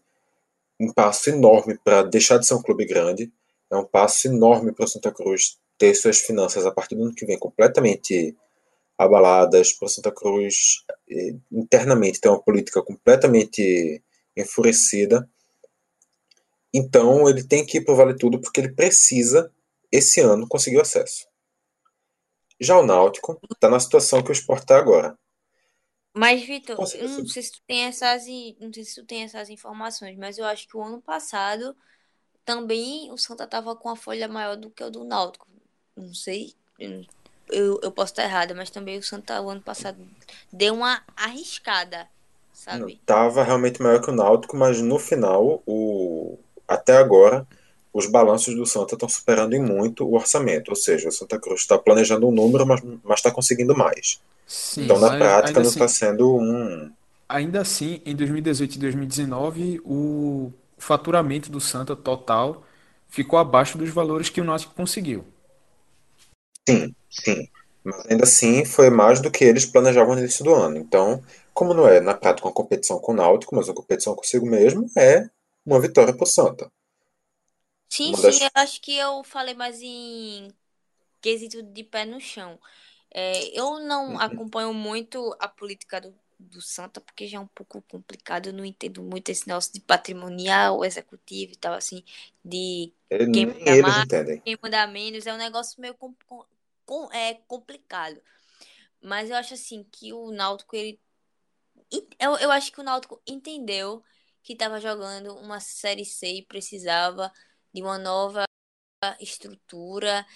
Speaker 7: um passo enorme para deixar de ser um clube grande, é um passo enorme para o Santa Cruz ter suas finanças a partir do ano que vem completamente abaladas, para Santa Cruz eh, internamente tem uma política completamente enfurecida. Então ele tem que ir para o Vale Tudo porque ele precisa, esse ano, conseguir o acesso. Já o Náutico está na situação que o Sport está agora.
Speaker 8: Mas, Vitor, eu não sei se tu tem essas, não sei se tu tem essas informações, mas eu acho que o ano passado também o Santa estava com a folha maior do que o do Náutico. Não sei, eu, eu posso estar errada, mas também o Santa o ano passado deu uma arriscada, sabe?
Speaker 7: Tava realmente maior que o Náutico, mas no final, o até agora, os balanços do Santa estão superando em muito o orçamento. Ou seja, o Santa Cruz está planejando um número, mas está conseguindo mais. Sim, então, na prática, não está assim, sendo um.
Speaker 6: Ainda assim, em 2018 e 2019, o faturamento do Santa total ficou abaixo dos valores que o Náutico conseguiu.
Speaker 7: Sim, sim. Mas ainda assim foi mais do que eles planejavam no início do ano. Então, como não é na prática uma competição com o Náutico, mas uma competição consigo mesmo, é uma vitória pro Santa.
Speaker 8: Sim, uma sim, das... eu acho que eu falei mais em quesito de pé no chão. É, eu não uhum. acompanho muito a política do, do Santa, porque já é um pouco complicado, eu não entendo muito esse negócio de patrimonial, executivo e tal, assim, de
Speaker 7: quem manda mais, entendem.
Speaker 8: quem manda menos, é um negócio meio com, é complicado. Mas eu acho assim que o Náutico, ele. Eu, eu acho que o Náutico entendeu que estava jogando uma Série C e precisava de uma nova estrutura,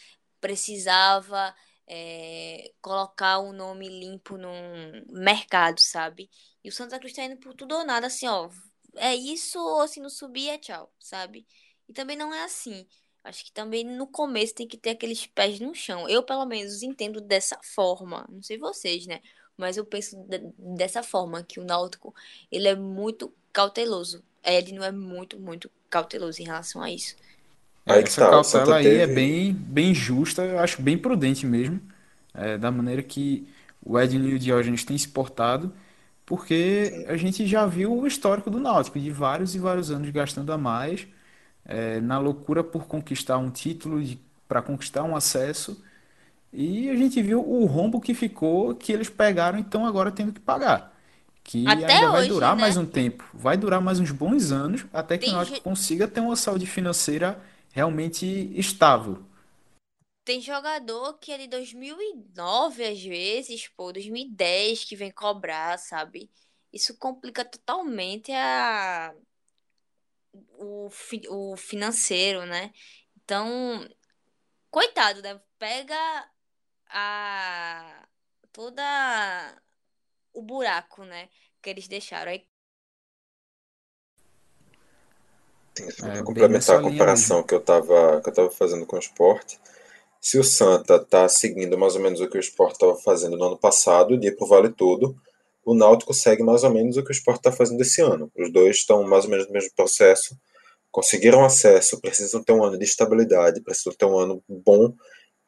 Speaker 8: precisava é, colocar o um nome limpo num mercado, sabe? E o Santa Cruz tá indo por tudo ou nada, assim, ó. É isso, ou se não subir, é tchau, sabe? E também não é assim. Acho que também no começo tem que ter aqueles pés no chão. Eu, pelo menos, entendo dessa forma. Não sei vocês, né? Mas eu penso dessa forma, que o Náutico, ele é muito cauteloso. Ele não é muito, muito cauteloso em relação a isso.
Speaker 6: É, essa tá, cautela aí teve... é bem, bem justa, eu acho bem prudente mesmo. É, da maneira que o Ednil e o Diógenes têm se portado, porque a gente já viu o histórico do Náutico, de vários e vários anos gastando a mais é, na loucura por conquistar um título, para conquistar um acesso. E a gente viu o rombo que ficou, que eles pegaram e estão agora tendo que pagar. Que
Speaker 8: até
Speaker 6: ainda
Speaker 8: vai
Speaker 6: hoje, durar
Speaker 8: né?
Speaker 6: mais um tempo. Vai durar mais uns bons anos até que Tem o Náutico gente... consiga ter uma saúde financeira realmente estável.
Speaker 8: Tem jogador que é de 2009, às vezes, pô, 2010, que vem cobrar, sabe? Isso complica totalmente a, o, fi, o financeiro, né? Então, coitado, né? Pega a toda o buraco, né, que eles deixaram. Aí
Speaker 7: Sim, só
Speaker 6: É,
Speaker 7: complementar a comparação que eu estava que eu tava fazendo com o esporte, se o Santa está seguindo mais ou menos o que o esporte estava fazendo no ano passado, de ir pro Vale Tudo, o Náutico segue mais ou menos o que o esporte está fazendo esse ano. Os dois estão mais ou menos no mesmo processo, conseguiram acesso, precisam ter um ano de estabilidade, precisam ter um ano bom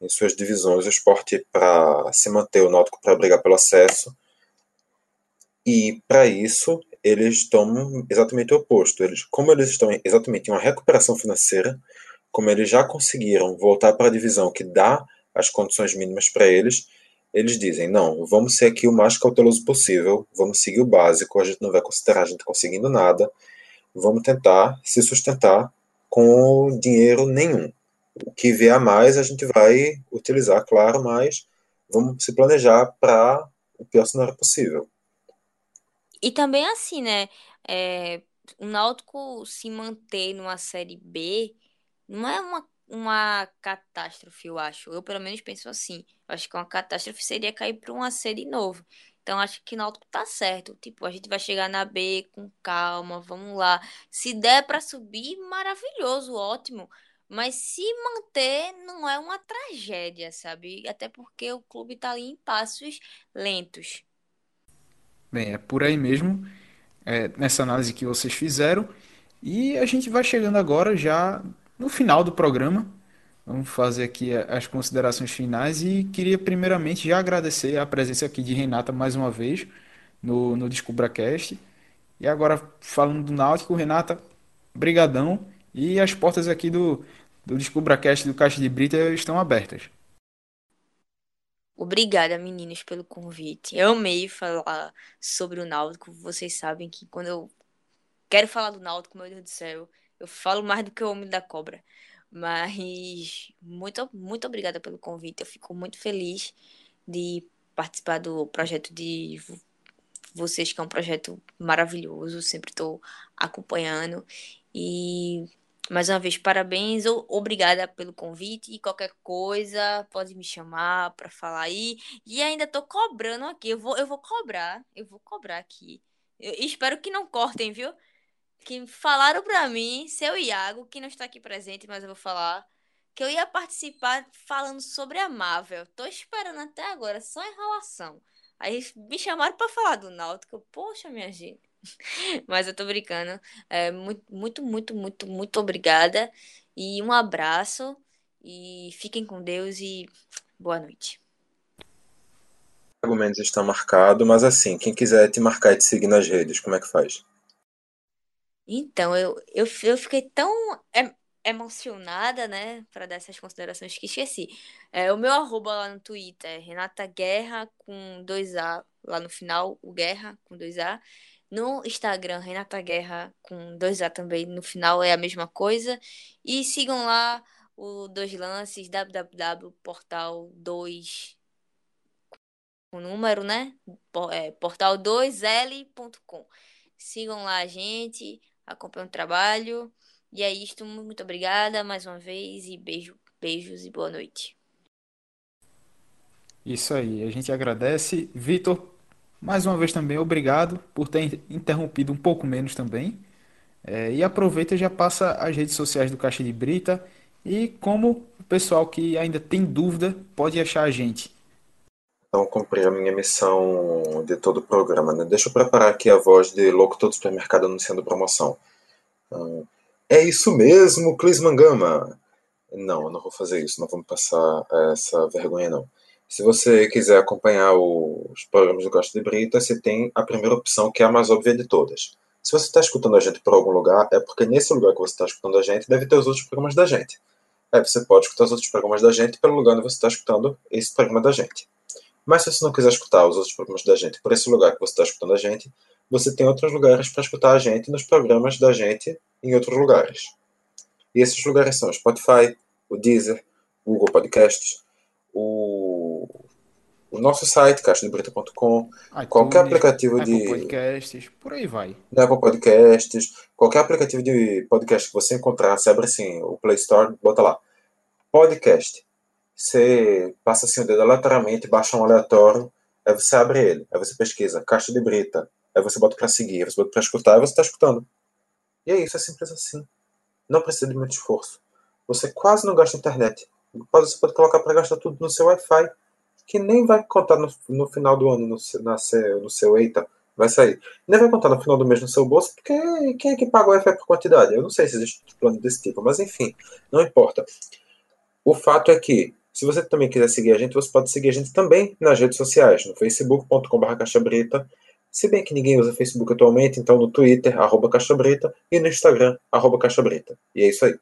Speaker 7: em suas divisões. O esporte para se manter, o Náutico para brigar pelo acesso. E para isso, eles estão exatamente o oposto. Eles, como eles estão exatamente em uma recuperação financeira, como eles já conseguiram voltar para a divisão que dá as condições mínimas para eles, eles dizem: não, vamos ser aqui o mais cauteloso possível, vamos seguir o básico, a gente não vai considerar a gente conseguindo nada, vamos tentar se sustentar com dinheiro nenhum. O que vier a mais a gente vai utilizar, claro, mas vamos se planejar para o pior cenário possível.
Speaker 8: E também assim, né? É, o Náutico se manter numa Série B não é uma, uma catástrofe, eu acho. Eu, pelo menos, penso assim. Eu acho que uma catástrofe seria cair para uma série novo. Então, acho que o Náutico tá certo. Tipo, a gente vai chegar na B com calma, vamos lá. Se der para subir, maravilhoso, ótimo. Mas se manter, não é uma tragédia, sabe? Até porque o clube tá ali em passos lentos.
Speaker 6: Bem, é por aí mesmo, é, nessa análise que vocês fizeram. E a gente vai chegando agora já no final do programa. Vamos fazer aqui as considerações finais e queria primeiramente já agradecer a presença aqui de Renata mais uma vez no, no DescubraCast. E agora falando do Náutico, Renata, brigadão. E as portas aqui do, do DescubraCast do Caixa de Brita estão abertas.
Speaker 8: Obrigada, meninos, pelo convite. Eu amei falar sobre o Náutico. Vocês sabem que quando eu quero falar do Náutico, meu Deus do céu, eu falo mais do que o Homem da Cobra. Mas muito, muito obrigada pelo convite. Eu fico muito feliz de participar do projeto de vo- vocês, que é um projeto maravilhoso. Sempre estou acompanhando. E mais uma vez, parabéns. Obrigada pelo convite. E qualquer coisa, pode me chamar para falar aí. E ainda tô cobrando aqui. Eu vou, eu vou cobrar. Eu vou cobrar aqui. Eu espero que não cortem, viu? Que falaram pra mim, seu Iago, que não está aqui presente, mas eu vou falar, que eu ia participar falando sobre a Marvel. Tô esperando até agora, só enrolação. Aí me chamaram pra falar do Náutico. Poxa, minha gente. Mas eu tô brincando. É, muito, muito, muito, muito, muito obrigada. E um abraço. E fiquem com Deus e boa noite.
Speaker 7: O Mendes está marcado, mas assim, quem quiser te marcar e te seguir nas redes, como é que faz?
Speaker 8: Então, eu, eu, eu fiquei tão em- emocionada, né, para dar essas considerações que esqueci. É, o meu arroba lá no Twitter é Renata Guerra com dois A lá no final, o Guerra com dois A. No Instagram, Renata Guerra com dois A também, no final é a mesma coisa. E sigam lá o Dois Lances, www.portal2 com número, né? É, portal2l.com. Sigam lá a gente, acompanhem o trabalho. E é isto, muito obrigada mais uma vez e beijo, beijos e boa noite.
Speaker 6: Isso aí, a gente agradece. Vitor, mais uma vez também, obrigado por ter interrompido um pouco menos também. É, e aproveita e já passa as redes sociais do Caixa de Brita e como o pessoal que ainda tem dúvida pode achar a gente.
Speaker 7: Então, cumpri a minha missão de todo o programa, né? Deixa eu preparar aqui a voz de louco todo supermercado anunciando promoção. Ah, é isso mesmo, Clis Mangama! Não, eu não vou fazer isso, não vamos passar essa vergonha, não. Se você quiser acompanhar os programas do Costa de Brita, você tem a primeira opção, que é a mais óbvia de todas. Se você está escutando a gente por algum lugar, é porque nesse lugar que você está escutando a gente, deve ter os outros programas da gente. Aí você pode escutar os outros programas da gente pelo lugar onde você está escutando esse programa da gente. Mas se você não quiser escutar os outros programas da gente por esse lugar que você está escutando a gente, você tem outros lugares para escutar a gente nos programas da gente em outros lugares. E esses lugares são o Spotify, o Deezer, o Google Podcasts, o, o nosso site, caixadebrita.com, qualquer aplicativo
Speaker 6: Apple
Speaker 7: de
Speaker 6: Podcasts, por aí vai.
Speaker 7: Apple Podcasts, qualquer aplicativo de podcast que você encontrar, você abre assim o Play Store, bota lá, podcast. Você passa assim o dedo aleatoriamente, baixa um aleatório, aí você abre ele, aí você pesquisa Caixa de Brita, aí você bota pra seguir, aí você bota pra escutar, e você tá escutando. E é isso, é simples assim. Não precisa de muito esforço. Você quase não gasta internet. Você pode colocar para gastar tudo no seu Wi-Fi, que nem vai contar no, no final do ano no na seu, no seu EITA, vai sair. Nem vai contar no final do mês no seu bolso, porque quem é que paga o Wi-Fi por quantidade? Eu não sei se existe um plano desse tipo, mas enfim, não importa. O fato é que, se você também quiser seguir a gente, você pode seguir a gente também nas redes sociais, no facebook.com.br se bem que ninguém usa Facebook atualmente, então no Twitter, arroba caixabrita, e no Instagram, arroba caixabrita. E é isso aí.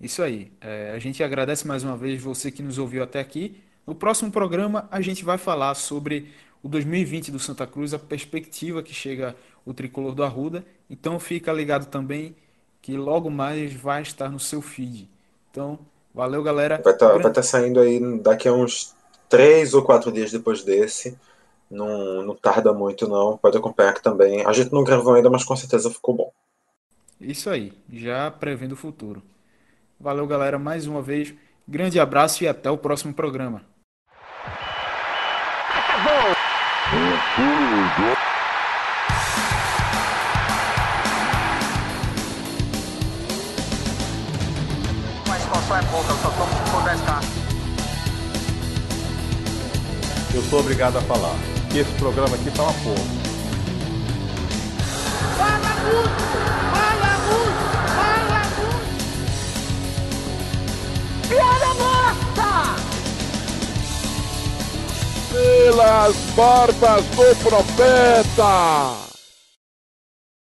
Speaker 6: Isso aí. É, a gente agradece mais uma vez você que nos ouviu até aqui. No próximo programa, a gente vai falar sobre o 2020 do Santa Cruz, a perspectiva que chega o tricolor do Arruda. Então, fica ligado também que logo mais vai estar no seu feed. Então, valeu, galera.
Speaker 7: Vai estar vai tá saindo aí daqui a uns três ou quatro dias depois desse. Não, não tarda muito, não. Pode acompanhar aqui também. A gente não gravou ainda, mas com certeza ficou bom.
Speaker 6: Isso aí, já prevendo o futuro. Valeu, galera, mais uma vez. Grande abraço e até o próximo programa.
Speaker 2: Uma expansão é pouca, só tomo se for 10k.
Speaker 3: Eu sou obrigado a falar que esse programa aqui tá uma porra.
Speaker 4: Fala muito! Fala muito! Fala muito!
Speaker 1: Piada morta!
Speaker 5: Pelas barbas do profeta!